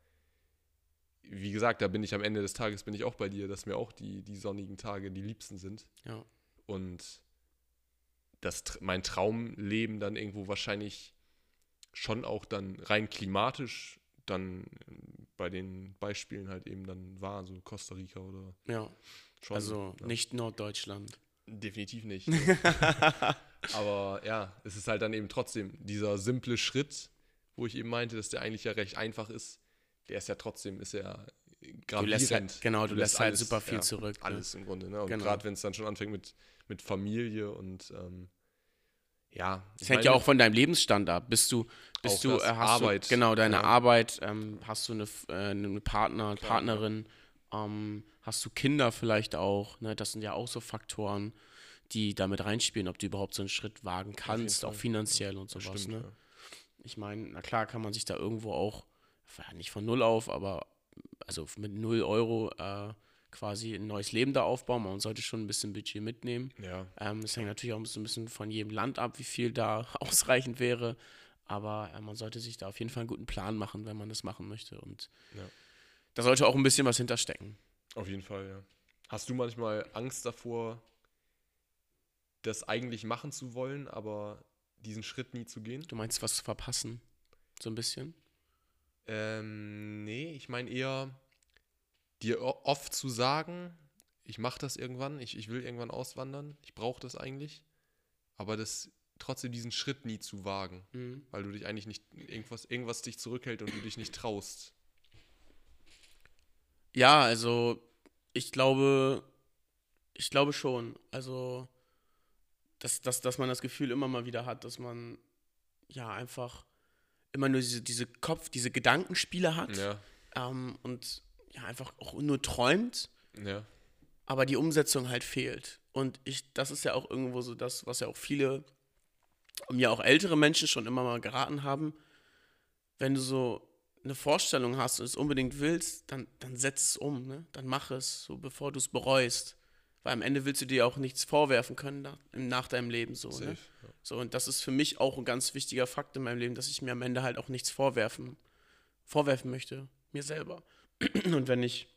Speaker 2: wie gesagt, da bin ich am Ende des Tages bin ich auch bei dir, dass mir auch die, die sonnigen Tage die liebsten sind.
Speaker 1: Ja.
Speaker 2: Und das, Tr- mein Traumleben dann irgendwo wahrscheinlich schon auch dann rein klimatisch dann bei den Beispielen halt eben dann war, so Costa Rica oder
Speaker 1: ja.
Speaker 2: schon.
Speaker 1: Also
Speaker 2: ja.
Speaker 1: nicht Norddeutschland.
Speaker 2: Definitiv nicht. *laughs* Aber ja, es ist halt dann eben trotzdem dieser simple Schritt, wo ich eben meinte, dass der eigentlich ja recht einfach ist. Der ist ja trotzdem, ist ja
Speaker 1: Du lässt
Speaker 2: gravierend.
Speaker 1: halt, genau, du, lässt, halt
Speaker 2: alles,
Speaker 1: super viel
Speaker 2: ja,
Speaker 1: zurück. Ne?
Speaker 2: Alles im Grunde. Ne? Und
Speaker 1: Genau.
Speaker 2: gerade wenn es dann schon anfängt mit, mit Familie und ähm, ja.
Speaker 1: Das hängt ja auch von deinem Lebensstand ab. Bist du, bist du,
Speaker 2: das,
Speaker 1: äh, hast
Speaker 2: Arbeit,
Speaker 1: du, genau, deine
Speaker 2: ja.
Speaker 1: Arbeit, ähm, hast du eine, äh, eine Partner,
Speaker 2: Klar,
Speaker 1: Partnerin, ähm, hast du Kinder vielleicht auch, ne? Das sind ja auch so Faktoren, die damit reinspielen, ob du überhaupt so einen Schritt wagen kannst, auch finanziell und
Speaker 2: Das
Speaker 1: sowas,
Speaker 2: stimmt,
Speaker 1: ne? Ich meine, na klar kann man sich da irgendwo auch, ja, nicht von null auf, aber also mit null Euro äh, quasi ein neues Leben da aufbauen. Man sollte schon ein bisschen Budget mitnehmen.
Speaker 2: ja. ja.
Speaker 1: Ähm, es hängt natürlich auch so ein bisschen von jedem Land ab, wie viel da *laughs* ausreichend wäre. Aber äh, man sollte sich da auf jeden Fall einen guten Plan machen, wenn man das machen möchte. Und
Speaker 2: Ja.
Speaker 1: da sollte auch ein bisschen was hinterstecken.
Speaker 2: Auf jeden Fall, ja. Hast du manchmal Angst davor, das eigentlich machen zu wollen, aber diesen Schritt nie zu gehen?
Speaker 1: Du meinst, was zu verpassen? So ein bisschen?
Speaker 2: Ähm, nee, ich meine eher, dir oft zu sagen, ich mache das irgendwann, ich, ich will irgendwann auswandern, ich brauche das eigentlich, aber das trotzdem diesen Schritt nie zu wagen,
Speaker 1: Mhm.
Speaker 2: weil du dich eigentlich nicht, irgendwas, irgendwas dich zurückhält und du dich nicht traust.
Speaker 1: Ja, also ich glaube, ich glaube schon. Also, dass, dass, dass man das Gefühl immer mal wieder hat, dass man ja einfach immer nur diese, diese Kopf, diese Gedankenspiele hat
Speaker 2: Ja,
Speaker 1: ähm, und ja einfach auch nur träumt,
Speaker 2: ja.
Speaker 1: aber die Umsetzung halt fehlt. Und ich, das ist ja auch irgendwo so das, was ja auch viele, mir auch ältere Menschen schon immer mal geraten haben, wenn du so eine Vorstellung hast und es unbedingt willst, dann, dann setz es um, ne? Dann mach es, so bevor du es bereust. Weil am Ende willst du dir auch nichts vorwerfen können nach, nach deinem Leben so,
Speaker 2: Safe.
Speaker 1: ne?
Speaker 2: Ja.
Speaker 1: So, und das ist für mich auch ein ganz wichtiger Fakt in meinem Leben, dass ich mir am Ende halt auch nichts vorwerfen, vorwerfen möchte, mir selber. *clears throat* Und wenn ich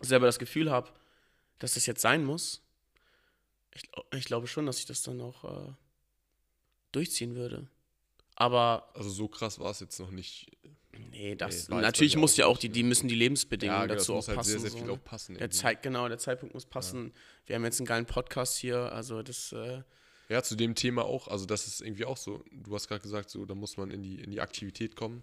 Speaker 1: selber das Gefühl habe, dass das jetzt sein muss, ich, ich glaube schon, dass ich das dann auch äh, durchziehen würde. Aber
Speaker 2: Also so krass war es jetzt noch nicht.
Speaker 1: nee, das
Speaker 2: jetzt
Speaker 1: natürlich muss ja auch die, die müssen die Lebensbedingungen
Speaker 2: genau,
Speaker 1: dazu auch
Speaker 2: das muss halt
Speaker 1: passen.
Speaker 2: sehr, sehr
Speaker 1: so,
Speaker 2: viel
Speaker 1: ne?
Speaker 2: auch passen.
Speaker 1: Der. Zeit, genau, der Zeitpunkt muss passen. Wir haben jetzt einen geilen Podcast hier, also das, äh,
Speaker 2: Ja, zu dem Thema auch. Also das ist irgendwie auch so. Du hast gerade gesagt, so da muss man in die, in die Aktivität kommen.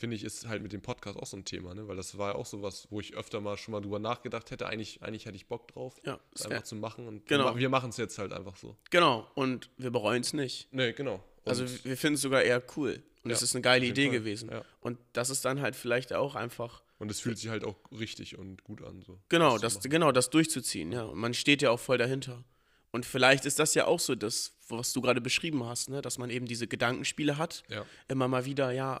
Speaker 2: Finde ich, ist halt mit dem Podcast auch so ein Thema, ne? Weil das war ja auch so was, wo ich öfter mal schon mal drüber nachgedacht hätte. Eigentlich, eigentlich hätte ich Bock drauf,
Speaker 1: ja,
Speaker 2: das einfach zu machen. Und
Speaker 1: Genau.
Speaker 2: wir, ma- wir machen es jetzt halt einfach so.
Speaker 1: genau. Und wir bereuen es nicht.
Speaker 2: Nee, genau. Und
Speaker 1: Also wir finden es sogar eher cool. Und
Speaker 2: Ja,
Speaker 1: es ist eine geile Idee
Speaker 2: Fall.
Speaker 1: gewesen.
Speaker 2: Ja.
Speaker 1: Und das ist dann halt vielleicht auch einfach,
Speaker 2: Und es fühlt sich halt auch richtig und gut an. So,
Speaker 1: genau, das,
Speaker 2: machen.
Speaker 1: genau, das durchzuziehen, ja. Und man steht ja auch voll dahinter. Und vielleicht ist das ja auch so das, was du gerade beschrieben hast, ne? dass man eben diese Gedankenspiele hat,
Speaker 2: Ja.
Speaker 1: immer mal wieder, ja,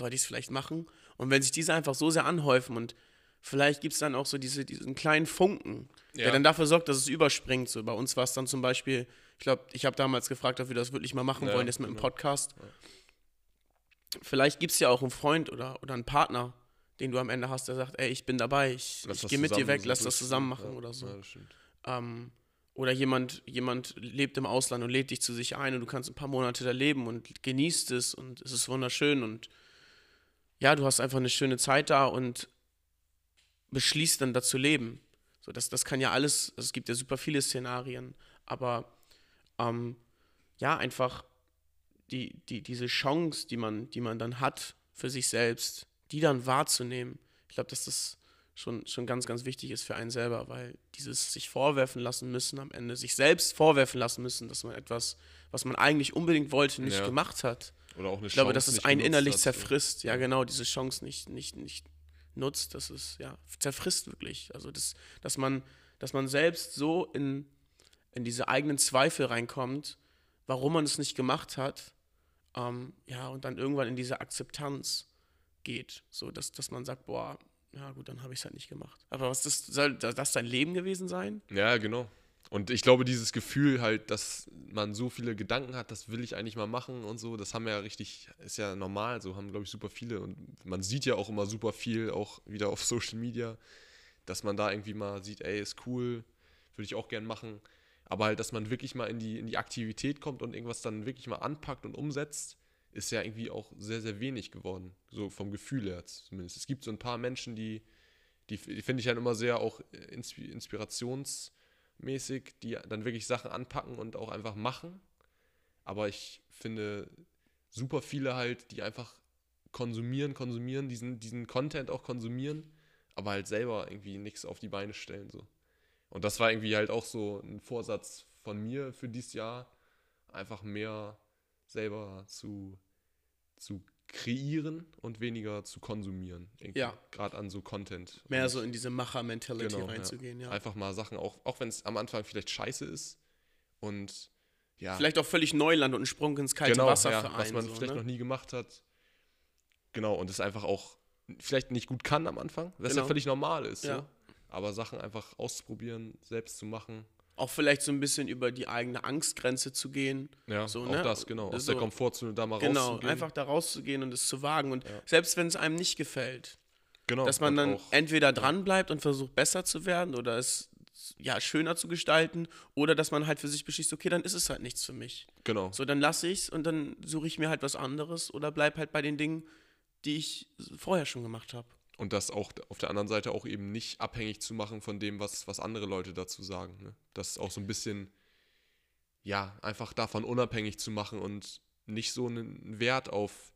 Speaker 1: sollte ich es vielleicht machen? Und wenn sich diese einfach so sehr anhäufen und vielleicht gibt es dann auch so diese, diesen kleinen Funken, der
Speaker 2: Ja.
Speaker 1: dann dafür sorgt, dass es überspringt. So bei uns war es dann zum Beispiel, ich glaube, ich habe damals gefragt, ob wir das wirklich mal machen
Speaker 2: Ja,
Speaker 1: wollen, jetzt mit dem. Podcast. Vielleicht gibt es ja auch einen Freund oder, oder einen Partner, den du am Ende hast, der sagt, ey, ich bin dabei, ich, ich gehe mit dir weg, lass das zusammen machen
Speaker 2: ja.
Speaker 1: oder so.
Speaker 2: Ja.
Speaker 1: Ähm, oder jemand, jemand lebt im Ausland und lädt dich zu sich ein und du kannst ein paar Monate da leben und genießt es und es ist wunderschön und ja, du hast einfach eine schöne Zeit da und beschließt dann da zu leben. So, das, das kann ja alles, also es gibt ja super viele Szenarien, aber ähm, ja, einfach die, die, diese Chance, die man, die man dann hat für sich selbst, die dann wahrzunehmen. Ich glaube, dass das schon, schon ganz, ganz wichtig ist für einen selber, weil dieses sich vorwerfen lassen müssen am Ende, sich selbst vorwerfen lassen müssen, dass man etwas, was man eigentlich unbedingt wollte, nicht
Speaker 2: Ja.
Speaker 1: gemacht hat.
Speaker 2: Oder auch eine
Speaker 1: Ich glaube,
Speaker 2: Chance
Speaker 1: dass es einen innerlich
Speaker 2: hat,
Speaker 1: zerfrisst. Ja, genau, diese Chance nicht, nicht, nicht nutzt, dass es ja zerfrisst wirklich. Also das, dass man, dass man selbst so in, in diese eigenen Zweifel reinkommt, warum man es nicht gemacht hat, ähm, ja, und dann irgendwann in diese Akzeptanz geht. So, dass, dass man sagt, boah, ja gut, dann habe ich es halt nicht gemacht. Aber was das, soll das dein Leben gewesen sein?
Speaker 2: Ja, genau. Und ich glaube, dieses Gefühl halt, dass man so viele Gedanken hat, das will ich eigentlich mal machen und so, das haben ja richtig, ist ja normal, so haben, glaube ich, super viele. Und man sieht ja auch immer super viel, auch wieder auf Social Media, dass man da irgendwie mal sieht, ey, ist cool, würde ich auch gern machen. Aber halt, dass man wirklich mal in die, in die Aktivität kommt und irgendwas dann wirklich mal anpackt und umsetzt, ist ja irgendwie auch sehr, sehr wenig geworden. So vom Gefühl her zumindest. Es gibt so ein paar Menschen, die, die, die finde ich dann immer sehr auch inspi- inspirationsmäßig, die dann wirklich Sachen anpacken und auch einfach machen. Aber ich finde super viele halt, die einfach konsumieren, konsumieren, diesen, diesen Content auch konsumieren, aber halt selber irgendwie nichts auf die Beine stellen. So. Und das war irgendwie halt auch so ein Vorsatz von mir für dieses Jahr, einfach mehr selber zu, zu kreieren und weniger zu konsumieren.
Speaker 1: Ja.
Speaker 2: Gerade an so Content.
Speaker 1: Mehr
Speaker 2: Und
Speaker 1: so in diese Macher-Mentality
Speaker 2: Genau, ja.
Speaker 1: reinzugehen, ja.
Speaker 2: Einfach mal Sachen auch, auch wenn es am Anfang vielleicht scheiße ist und ja,
Speaker 1: Vielleicht auch völlig Neuland und ein Sprung ins kalte
Speaker 2: genau,
Speaker 1: Wasser
Speaker 2: ja,
Speaker 1: für einen.
Speaker 2: was man
Speaker 1: so,
Speaker 2: vielleicht
Speaker 1: ne?
Speaker 2: noch nie gemacht hat. Genau, und es einfach auch vielleicht nicht gut kann am Anfang, was
Speaker 1: Genau.
Speaker 2: ja völlig normal ist.
Speaker 1: Ja.
Speaker 2: So. Aber Sachen einfach auszuprobieren, selbst zu machen.
Speaker 1: Auch vielleicht so ein bisschen über die eigene Angstgrenze zu gehen.
Speaker 2: Ja,
Speaker 1: So,
Speaker 2: auch
Speaker 1: ne?
Speaker 2: das, genau.
Speaker 1: Das
Speaker 2: Aus der
Speaker 1: so-
Speaker 2: Komfortzone da mal
Speaker 1: Genau,
Speaker 2: rauszugehen.
Speaker 1: einfach da rauszugehen und es zu wagen. Und
Speaker 2: Ja.
Speaker 1: selbst wenn es einem nicht gefällt,
Speaker 2: genau,
Speaker 1: dass man dann entweder dran bleibt und versucht besser zu werden oder es ja schöner zu gestalten oder dass man halt für sich beschließt, okay, dann ist es halt nichts für mich.
Speaker 2: genau,
Speaker 1: So, dann lasse ich es und dann suche ich mir halt was anderes oder bleib halt bei den Dingen, die ich vorher schon gemacht habe.
Speaker 2: Und das auch auf der anderen Seite auch eben nicht abhängig zu machen von dem, was, was andere Leute dazu sagen. Ne? Das auch so ein bisschen, ja, einfach davon unabhängig zu machen und nicht so einen Wert auf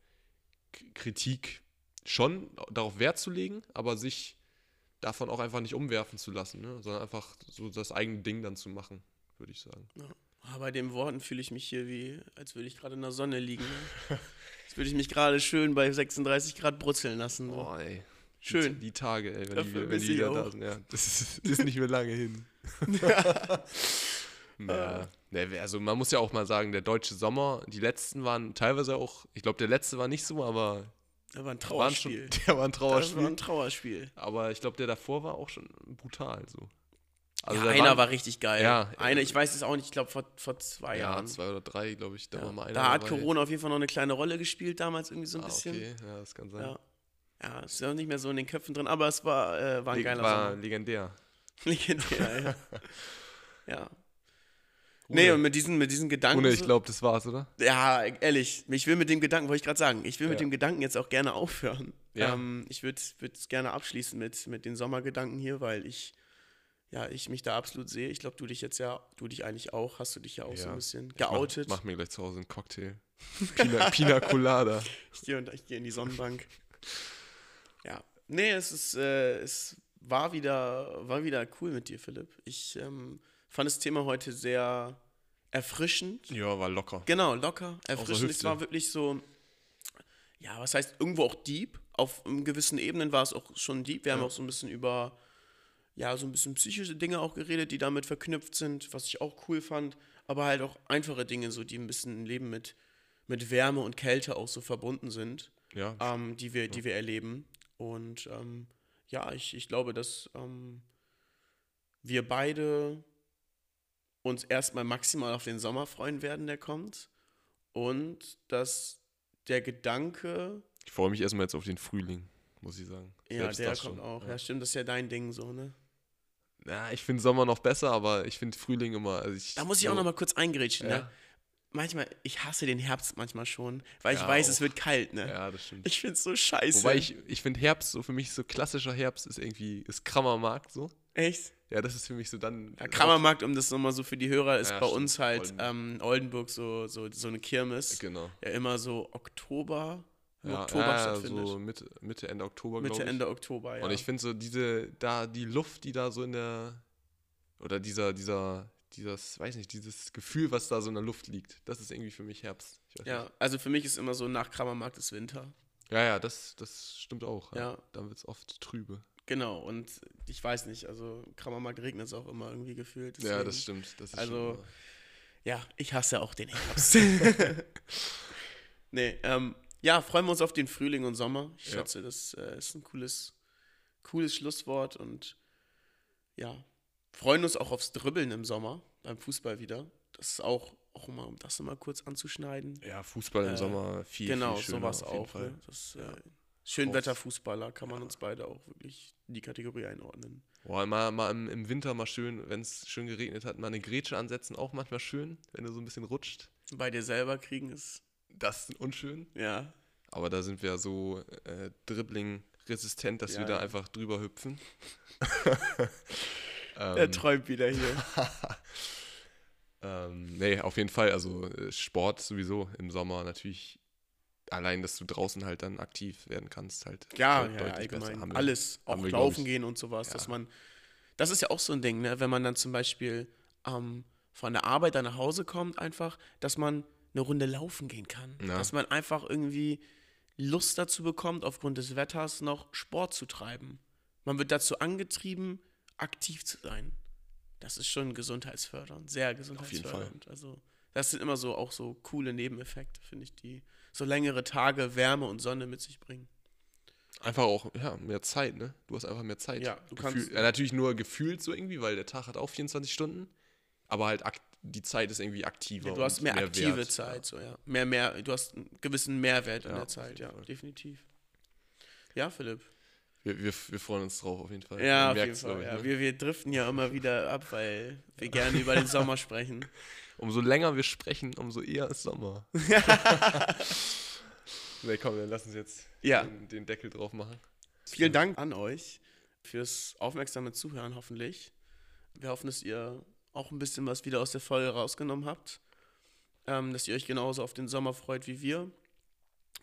Speaker 2: Kritik schon darauf Wert zu legen, aber sich davon auch einfach nicht umwerfen zu lassen, ne? sondern einfach so das eigene Ding dann zu machen, würde ich sagen.
Speaker 1: Ah, bei den Worten fühle ich mich hier wie, als würde ich gerade in der Sonne liegen. Ne? *laughs* Als würde ich mich gerade schön bei 36 Grad brutzeln lassen.
Speaker 2: Boah, ey.
Speaker 1: Schön.
Speaker 2: Die, die Tage, ey, wenn
Speaker 1: Dafür
Speaker 2: die, wenn die wieder da sind. Ja, das ist, *laughs* ist nicht mehr lange hin. *laughs* ja. Ne, also man muss ja auch mal sagen, der deutsche Sommer, die letzten waren teilweise auch, ich glaube, der letzte war nicht so, aber
Speaker 1: Das war ein
Speaker 2: waren schon,
Speaker 1: Trauerspiel. *laughs*
Speaker 2: der war ein
Speaker 1: Das war
Speaker 2: Trauerspiel.
Speaker 1: ein Trauerspiel.
Speaker 2: aber ich glaube, der davor war auch schon brutal so. Also
Speaker 1: ja, einer
Speaker 2: waren-
Speaker 1: war richtig geil.
Speaker 2: Ja,
Speaker 1: einer,
Speaker 2: äh,
Speaker 1: ich weiß es auch nicht, ich glaube vor, vor zwei
Speaker 2: ja,
Speaker 1: Jahren.
Speaker 2: zwei oder drei, glaube ich, da
Speaker 1: Ja.
Speaker 2: war mal einer
Speaker 1: Da hat
Speaker 2: dabei.
Speaker 1: Corona auf jeden Fall noch eine kleine Rolle gespielt, damals irgendwie so ein
Speaker 2: ah,
Speaker 1: bisschen.
Speaker 2: okay, ja, das kann sein.
Speaker 1: Ja. Ja, ist ja nicht mehr so in den Köpfen drin, aber es war, äh, war ein
Speaker 2: Le-
Speaker 1: geiler
Speaker 2: war
Speaker 1: Sommer.
Speaker 2: legendär. *laughs*
Speaker 1: Legendär, ja. *laughs* ja. Nee, und mit diesen, mit diesen Gedanken.
Speaker 2: Ohne, ich
Speaker 1: so-
Speaker 2: glaube, das war's, oder?
Speaker 1: Ja, ehrlich, ich will mit dem Gedanken, wollte ich gerade sagen, ich will mit
Speaker 2: Ja.
Speaker 1: dem Gedanken jetzt auch gerne aufhören.
Speaker 2: Ja.
Speaker 1: Ähm, ich würde es gerne abschließen mit, mit den Sommergedanken hier, weil ich, ja, ich mich da absolut sehe. Ich glaube, du dich jetzt ja, du dich eigentlich auch, hast du dich ja auch so
Speaker 2: Ja.
Speaker 1: ein bisschen
Speaker 2: Ich mach-
Speaker 1: geoutet.
Speaker 2: Mach, mir gleich zu Hause einen Cocktail. *laughs* Pina, Pina Colada.
Speaker 1: Ich gehe und ich gehe in die Sonnenbank. Ja. Nee, es ist, äh, es war wieder, war wieder cool mit dir, Philipp. Ich ähm, fand das Thema heute sehr erfrischend.
Speaker 2: Ja, war locker.
Speaker 1: Genau, locker, erfrischend. Es war wirklich so, ja, was heißt irgendwo auch deep. Auf gewissen Ebenen war es auch schon deep. Wir haben
Speaker 2: Ja.
Speaker 1: auch so ein bisschen über, ja, so ein bisschen psychische Dinge auch geredet, die damit verknüpft sind, was ich auch cool fand. Aber halt auch einfache Dinge, so die ein bisschen im Leben mit, mit Wärme und Kälte auch so verbunden sind,
Speaker 2: Ja,
Speaker 1: ähm, die, wir, die wir erleben. Und ähm, ja, ich, ich glaube, dass ähm, wir beide uns erstmal maximal auf den Sommer freuen werden, der kommt. Und dass der Gedanke,
Speaker 2: ich freue mich erstmal jetzt auf den Frühling, muss ich sagen.
Speaker 1: ja,
Speaker 2: Selbst
Speaker 1: der kommt
Speaker 2: schon,
Speaker 1: auch. Ja.
Speaker 2: Ja.
Speaker 1: stimmt, das ist ja dein Ding so, ne?
Speaker 2: Ja, ich finde Sommer noch besser, aber ich finde Frühling immer. Also ich,
Speaker 1: Da muss ich auch
Speaker 2: so-
Speaker 1: noch mal kurz eingrätschen,
Speaker 2: Ja.
Speaker 1: ne? Manchmal, ich hasse den Herbst manchmal schon, weil ich
Speaker 2: Ja,
Speaker 1: weiß,
Speaker 2: auch.
Speaker 1: es wird kalt, ne?
Speaker 2: Ja, das stimmt.
Speaker 1: Ich find's so scheiße.
Speaker 2: Wobei ich, ich finde Herbst so für mich so klassischer Herbst ist irgendwie, ist Krammermarkt so.
Speaker 1: Echt?
Speaker 2: Ja, das ist für mich so dann.
Speaker 1: Ja, Kramermarkt, um das nochmal so für die Hörer, ist
Speaker 2: Ja,
Speaker 1: bei
Speaker 2: stimmt.
Speaker 1: uns halt
Speaker 2: Oldenburg.
Speaker 1: ähm, Oldenburg so, so, so eine Kirmes.
Speaker 2: Genau.
Speaker 1: Ja, immer so Oktober,
Speaker 2: Ja,
Speaker 1: Oktober
Speaker 2: ja,
Speaker 1: stattfindet.
Speaker 2: so Mitte, Mitte, Ende Oktober, glaube
Speaker 1: Mitte,
Speaker 2: ich.
Speaker 1: Ende Oktober, ja.
Speaker 2: Und ich finde so diese, da die Luft, die da so in der, oder dieser, dieser, dieses, weiß nicht, dieses Gefühl, was da so in der Luft liegt, das ist irgendwie für mich Herbst.
Speaker 1: Ja,
Speaker 2: nicht.
Speaker 1: also für mich ist immer so, nach Kramermarkt ist Winter.
Speaker 2: ja, ja, das, das stimmt auch. Ja.
Speaker 1: Ja.
Speaker 2: Dann wird es oft trübe.
Speaker 1: Genau, und ich weiß nicht, also Kramermarkt regnet es auch immer irgendwie gefühlt.
Speaker 2: Ja,
Speaker 1: deswegen-
Speaker 2: das stimmt. Das
Speaker 1: Also- Ja, ich hasse auch den Herbst. *laughs* *laughs* nee, ähm, ja, freuen wir uns auf den Frühling und Sommer. Ich
Speaker 2: Ja.
Speaker 1: schätze, das äh, ist ein cooles, cooles Schlusswort und ja, freuen uns auch aufs Dribbeln im Sommer beim Fußball wieder. Das ist auch, auch mal, um das nochmal kurz anzuschneiden.
Speaker 2: ja, Fußball im
Speaker 1: Äh,
Speaker 2: Sommer viel,
Speaker 1: genau,
Speaker 2: viel schöner
Speaker 1: sowas
Speaker 2: auf jeden
Speaker 1: auch. Ne? Das, äh,
Speaker 2: Ja.
Speaker 1: Schönwetterfußballer kann man uns beide auch wirklich in die Kategorie einordnen.
Speaker 2: Boah, mal, mal im, im Winter mal schön, wenn es schön geregnet hat, mal eine Grätsche ansetzen, auch manchmal schön, wenn du so ein bisschen rutscht.
Speaker 1: Bei dir selber kriegen ist,
Speaker 2: Das ist unschön.
Speaker 1: ja,
Speaker 2: Aber da sind wir so äh, Dribbling-resistent, dass
Speaker 1: Ja,
Speaker 2: wir da
Speaker 1: ja.
Speaker 2: einfach drüber hüpfen. *laughs*
Speaker 1: er
Speaker 2: ähm,
Speaker 1: träumt wieder hier. *laughs*
Speaker 2: ähm, nee, auf jeden Fall. Also äh, Sport sowieso im Sommer natürlich. Allein, dass du draußen halt dann aktiv werden kannst, halt.
Speaker 1: Ja,
Speaker 2: deut-
Speaker 1: ja, allgemein.
Speaker 2: Haben
Speaker 1: Alles, auch
Speaker 2: wir,
Speaker 1: laufen
Speaker 2: ich-
Speaker 1: gehen und sowas, dass
Speaker 2: Ja.
Speaker 1: man, das ist ja auch so ein Ding, ne? wenn man dann zum Beispiel ähm, von der Arbeit dann nach Hause kommt, einfach, dass man eine Runde laufen gehen kann.
Speaker 2: Ja.
Speaker 1: Dass man einfach irgendwie Lust dazu bekommt, aufgrund des Wetters noch Sport zu treiben. Man wird dazu angetrieben, aktiv zu sein. Das ist schon gesundheitsfördernd, sehr gesundheitsfördernd. Also, das sind immer so auch so coole Nebeneffekte, finde ich, die so längere Tage Wärme und Sonne mit sich bringen.
Speaker 2: Einfach auch, ja, mehr Zeit, ne? Du hast einfach mehr Zeit.
Speaker 1: Ja, du
Speaker 2: Gefühl,
Speaker 1: kannst-
Speaker 2: ja, natürlich nur gefühlt so irgendwie, weil der Tag hat auch 24 Stunden. Aber halt die Zeit ist irgendwie aktiver.
Speaker 1: Ja, du hast
Speaker 2: und
Speaker 1: mehr, aktive
Speaker 2: wert.
Speaker 1: Zeit, so ja. Mehr, mehr, du hast einen gewissen Mehrwert in
Speaker 2: Ja,
Speaker 1: der Zeit, ja, definitiv. Ja, Philipp.
Speaker 2: Wir, wir, wir freuen uns drauf, auf jeden Fall.
Speaker 1: Ja,
Speaker 2: Man
Speaker 1: auf jeden Fall.
Speaker 2: ich,
Speaker 1: Ja.
Speaker 2: ne?
Speaker 1: Wir, wir driften ja immer wieder ab, weil wir gerne über den Sommer sprechen. *laughs*
Speaker 2: Umso länger wir sprechen, umso eher ist Sommer. *laughs* ne, komm, dann lass uns jetzt
Speaker 1: Ja.
Speaker 2: den, den Deckel drauf machen.
Speaker 1: Vielen Dank an euch fürs aufmerksame Zuhören, hoffentlich. Wir hoffen, dass ihr auch ein bisschen was wieder aus der Folge rausgenommen habt. Ähm, dass ihr euch genauso auf den Sommer freut wie wir.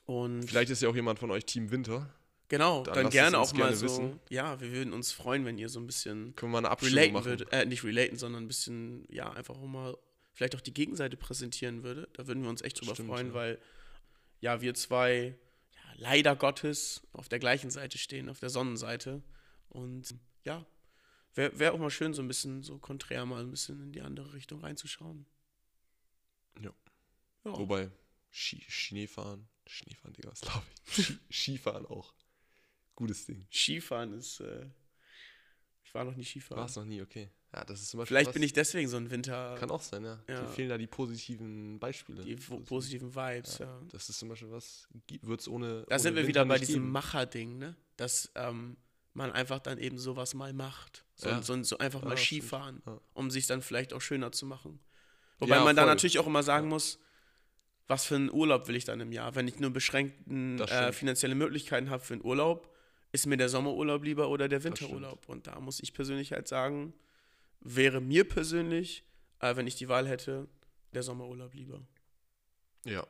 Speaker 1: Und
Speaker 2: Vielleicht ist ja auch jemand von euch Team Winter.
Speaker 1: Genau,
Speaker 2: dann
Speaker 1: dann, gerne auch mal
Speaker 2: gerne
Speaker 1: so.
Speaker 2: wissen.
Speaker 1: Ja, wir würden uns freuen, wenn ihr so ein bisschen
Speaker 2: Können wir mal eine Abstimmung
Speaker 1: relaten
Speaker 2: machen.
Speaker 1: würdet. Äh, nicht relaten, sondern ein bisschen, ja, einfach auch mal vielleicht auch die Gegenseite präsentieren würde. Da würden wir uns echt drüber
Speaker 2: Stimmt,
Speaker 1: freuen,
Speaker 2: ja.
Speaker 1: weil ja, wir zwei ja, leider Gottes auf der gleichen Seite stehen, auf der Sonnenseite. Und ja, wäre wär auch mal schön, so ein bisschen so konträr mal ein bisschen in die andere Richtung reinzuschauen.
Speaker 2: Ja.
Speaker 1: Ja.
Speaker 2: Wobei, Ski, Schneefahren, Schneefahren, Digga, was glaube ich? Ski, Skifahren auch. Gutes Ding.
Speaker 1: Skifahren ist. Äh, ich war noch nie Skifahren.
Speaker 2: War es noch nie, okay. Ja, das ist zum Beispiel
Speaker 1: Vielleicht
Speaker 2: was,
Speaker 1: bin ich deswegen so ein Winter.
Speaker 2: Kann auch sein, ja.
Speaker 1: Ja.
Speaker 2: Dir fehlen da die positiven Beispiele.
Speaker 1: die po- positiven Vibes, ja.
Speaker 2: Das ist zum Beispiel was, wird es ohne.
Speaker 1: Da
Speaker 2: ohne
Speaker 1: sind wir
Speaker 2: Winter
Speaker 1: wieder bei diesem. Macher-Ding, ne? Dass ähm, man einfach dann eben sowas mal macht. So,
Speaker 2: Ja.
Speaker 1: so, so einfach
Speaker 2: Ja,
Speaker 1: mal. Skifahren,
Speaker 2: Ja.
Speaker 1: um sich dann vielleicht auch schöner zu machen. Wobei
Speaker 2: Ja,
Speaker 1: man dann
Speaker 2: voll.
Speaker 1: natürlich auch immer sagen muss, was für einen Urlaub will ich dann im Jahr? Wenn ich nur beschränkten äh, finanzielle Möglichkeiten habe für einen Urlaub, ist mir der Sommerurlaub lieber oder der. Winterurlaub? Und da muss ich persönlich halt sagen, wäre mir persönlich, äh, wenn ich die Wahl hätte, der Sommerurlaub lieber.
Speaker 2: Ja.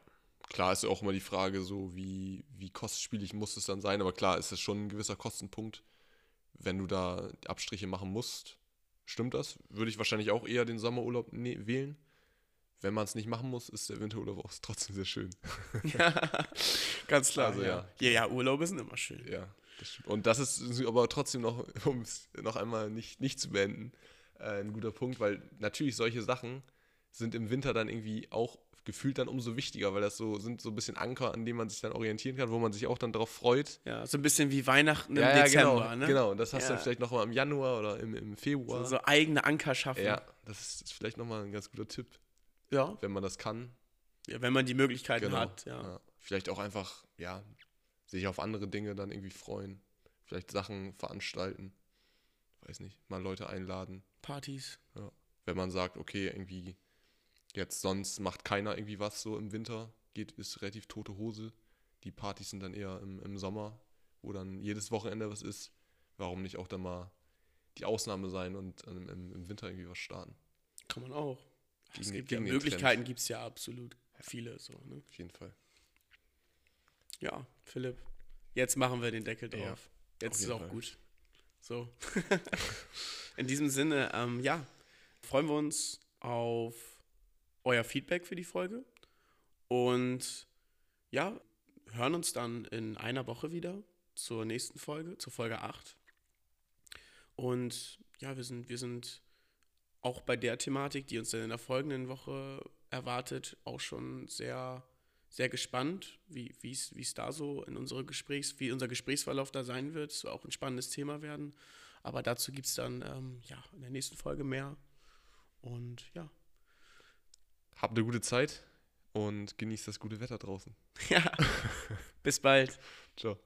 Speaker 2: Klar ist ja auch immer die Frage, so wie, wie kostspielig muss es dann sein, aber klar ist es schon ein gewisser Kostenpunkt. Wenn du da Abstriche machen musst, stimmt das? Würde ich wahrscheinlich auch eher den Sommerurlaub ne wählen. Wenn man es nicht machen muss, ist der Winterurlaub auch trotzdem sehr schön. *laughs*
Speaker 1: Ganz klar,
Speaker 2: Also,
Speaker 1: ja.
Speaker 2: ja.
Speaker 1: ja. Ja, Urlaube sind immer schön.
Speaker 2: Ja, das. Und das ist aber trotzdem noch, *laughs* um es noch einmal nicht, nicht zu beenden, äh, ein guter Punkt, weil natürlich solche Sachen sind im Winter dann irgendwie auch gefühlt dann umso wichtiger, weil das so sind so ein bisschen Anker, an denen man sich dann orientieren kann, wo man sich auch dann darauf freut.
Speaker 1: Ja, so ein bisschen wie Weihnachten im
Speaker 2: ja, ja,
Speaker 1: Dezember,
Speaker 2: genau,
Speaker 1: ne?
Speaker 2: genau. Und das hast du
Speaker 1: Ja.
Speaker 2: dann vielleicht noch mal im Januar oder im, im Februar.
Speaker 1: So, so eigene Anker schaffen.
Speaker 2: ja, das ist, ist vielleicht noch mal ein ganz guter Tipp,
Speaker 1: ja.
Speaker 2: wenn man das kann.
Speaker 1: Ja, wenn man die Möglichkeiten
Speaker 2: Genau.
Speaker 1: hat, ja.
Speaker 2: Vielleicht auch einfach, ja, sich auf andere Dinge dann irgendwie freuen. Vielleicht Sachen veranstalten. Weiß nicht, mal Leute einladen.
Speaker 1: Partys.
Speaker 2: Wenn man sagt, okay, irgendwie jetzt sonst macht keiner irgendwie was so im Winter, geht, ist relativ tote Hose. Die Partys sind dann eher im, im Sommer, wo dann jedes Wochenende was ist. Warum nicht auch dann mal die Ausnahme sein und im, im Winter irgendwie was starten?
Speaker 1: Kann man auch. es
Speaker 2: Gegen-
Speaker 1: gibt ja Möglichkeiten, gibt es ja absolut viele so, ne?
Speaker 2: Auf jeden Fall.
Speaker 1: Ja, Philipp, jetzt machen wir den Deckel drauf.
Speaker 2: Ja,
Speaker 1: jetzt ist auch
Speaker 2: Fall.
Speaker 1: gut. So. *laughs* In diesem Sinne, ähm, ja, freuen wir uns auf euer Feedback für die Folge und ja, hören uns dann in einer Woche wieder zur nächsten Folge, zur Folge 8. Und ja, wir sind, wir sind auch bei der Thematik, die uns dann in der folgenden Woche erwartet, auch schon sehr, sehr gespannt, wie es da so in unsere Gesprächs, wie unser Gesprächsverlauf da sein wird. Es wird auch ein spannendes Thema werden. Aber dazu gibt es dann ähm, ja, in der nächsten Folge mehr. Und ja.
Speaker 2: Habt eine gute Zeit und genießt das gute Wetter draußen. *laughs*
Speaker 1: ja. *laughs* Bis bald.
Speaker 2: Ciao.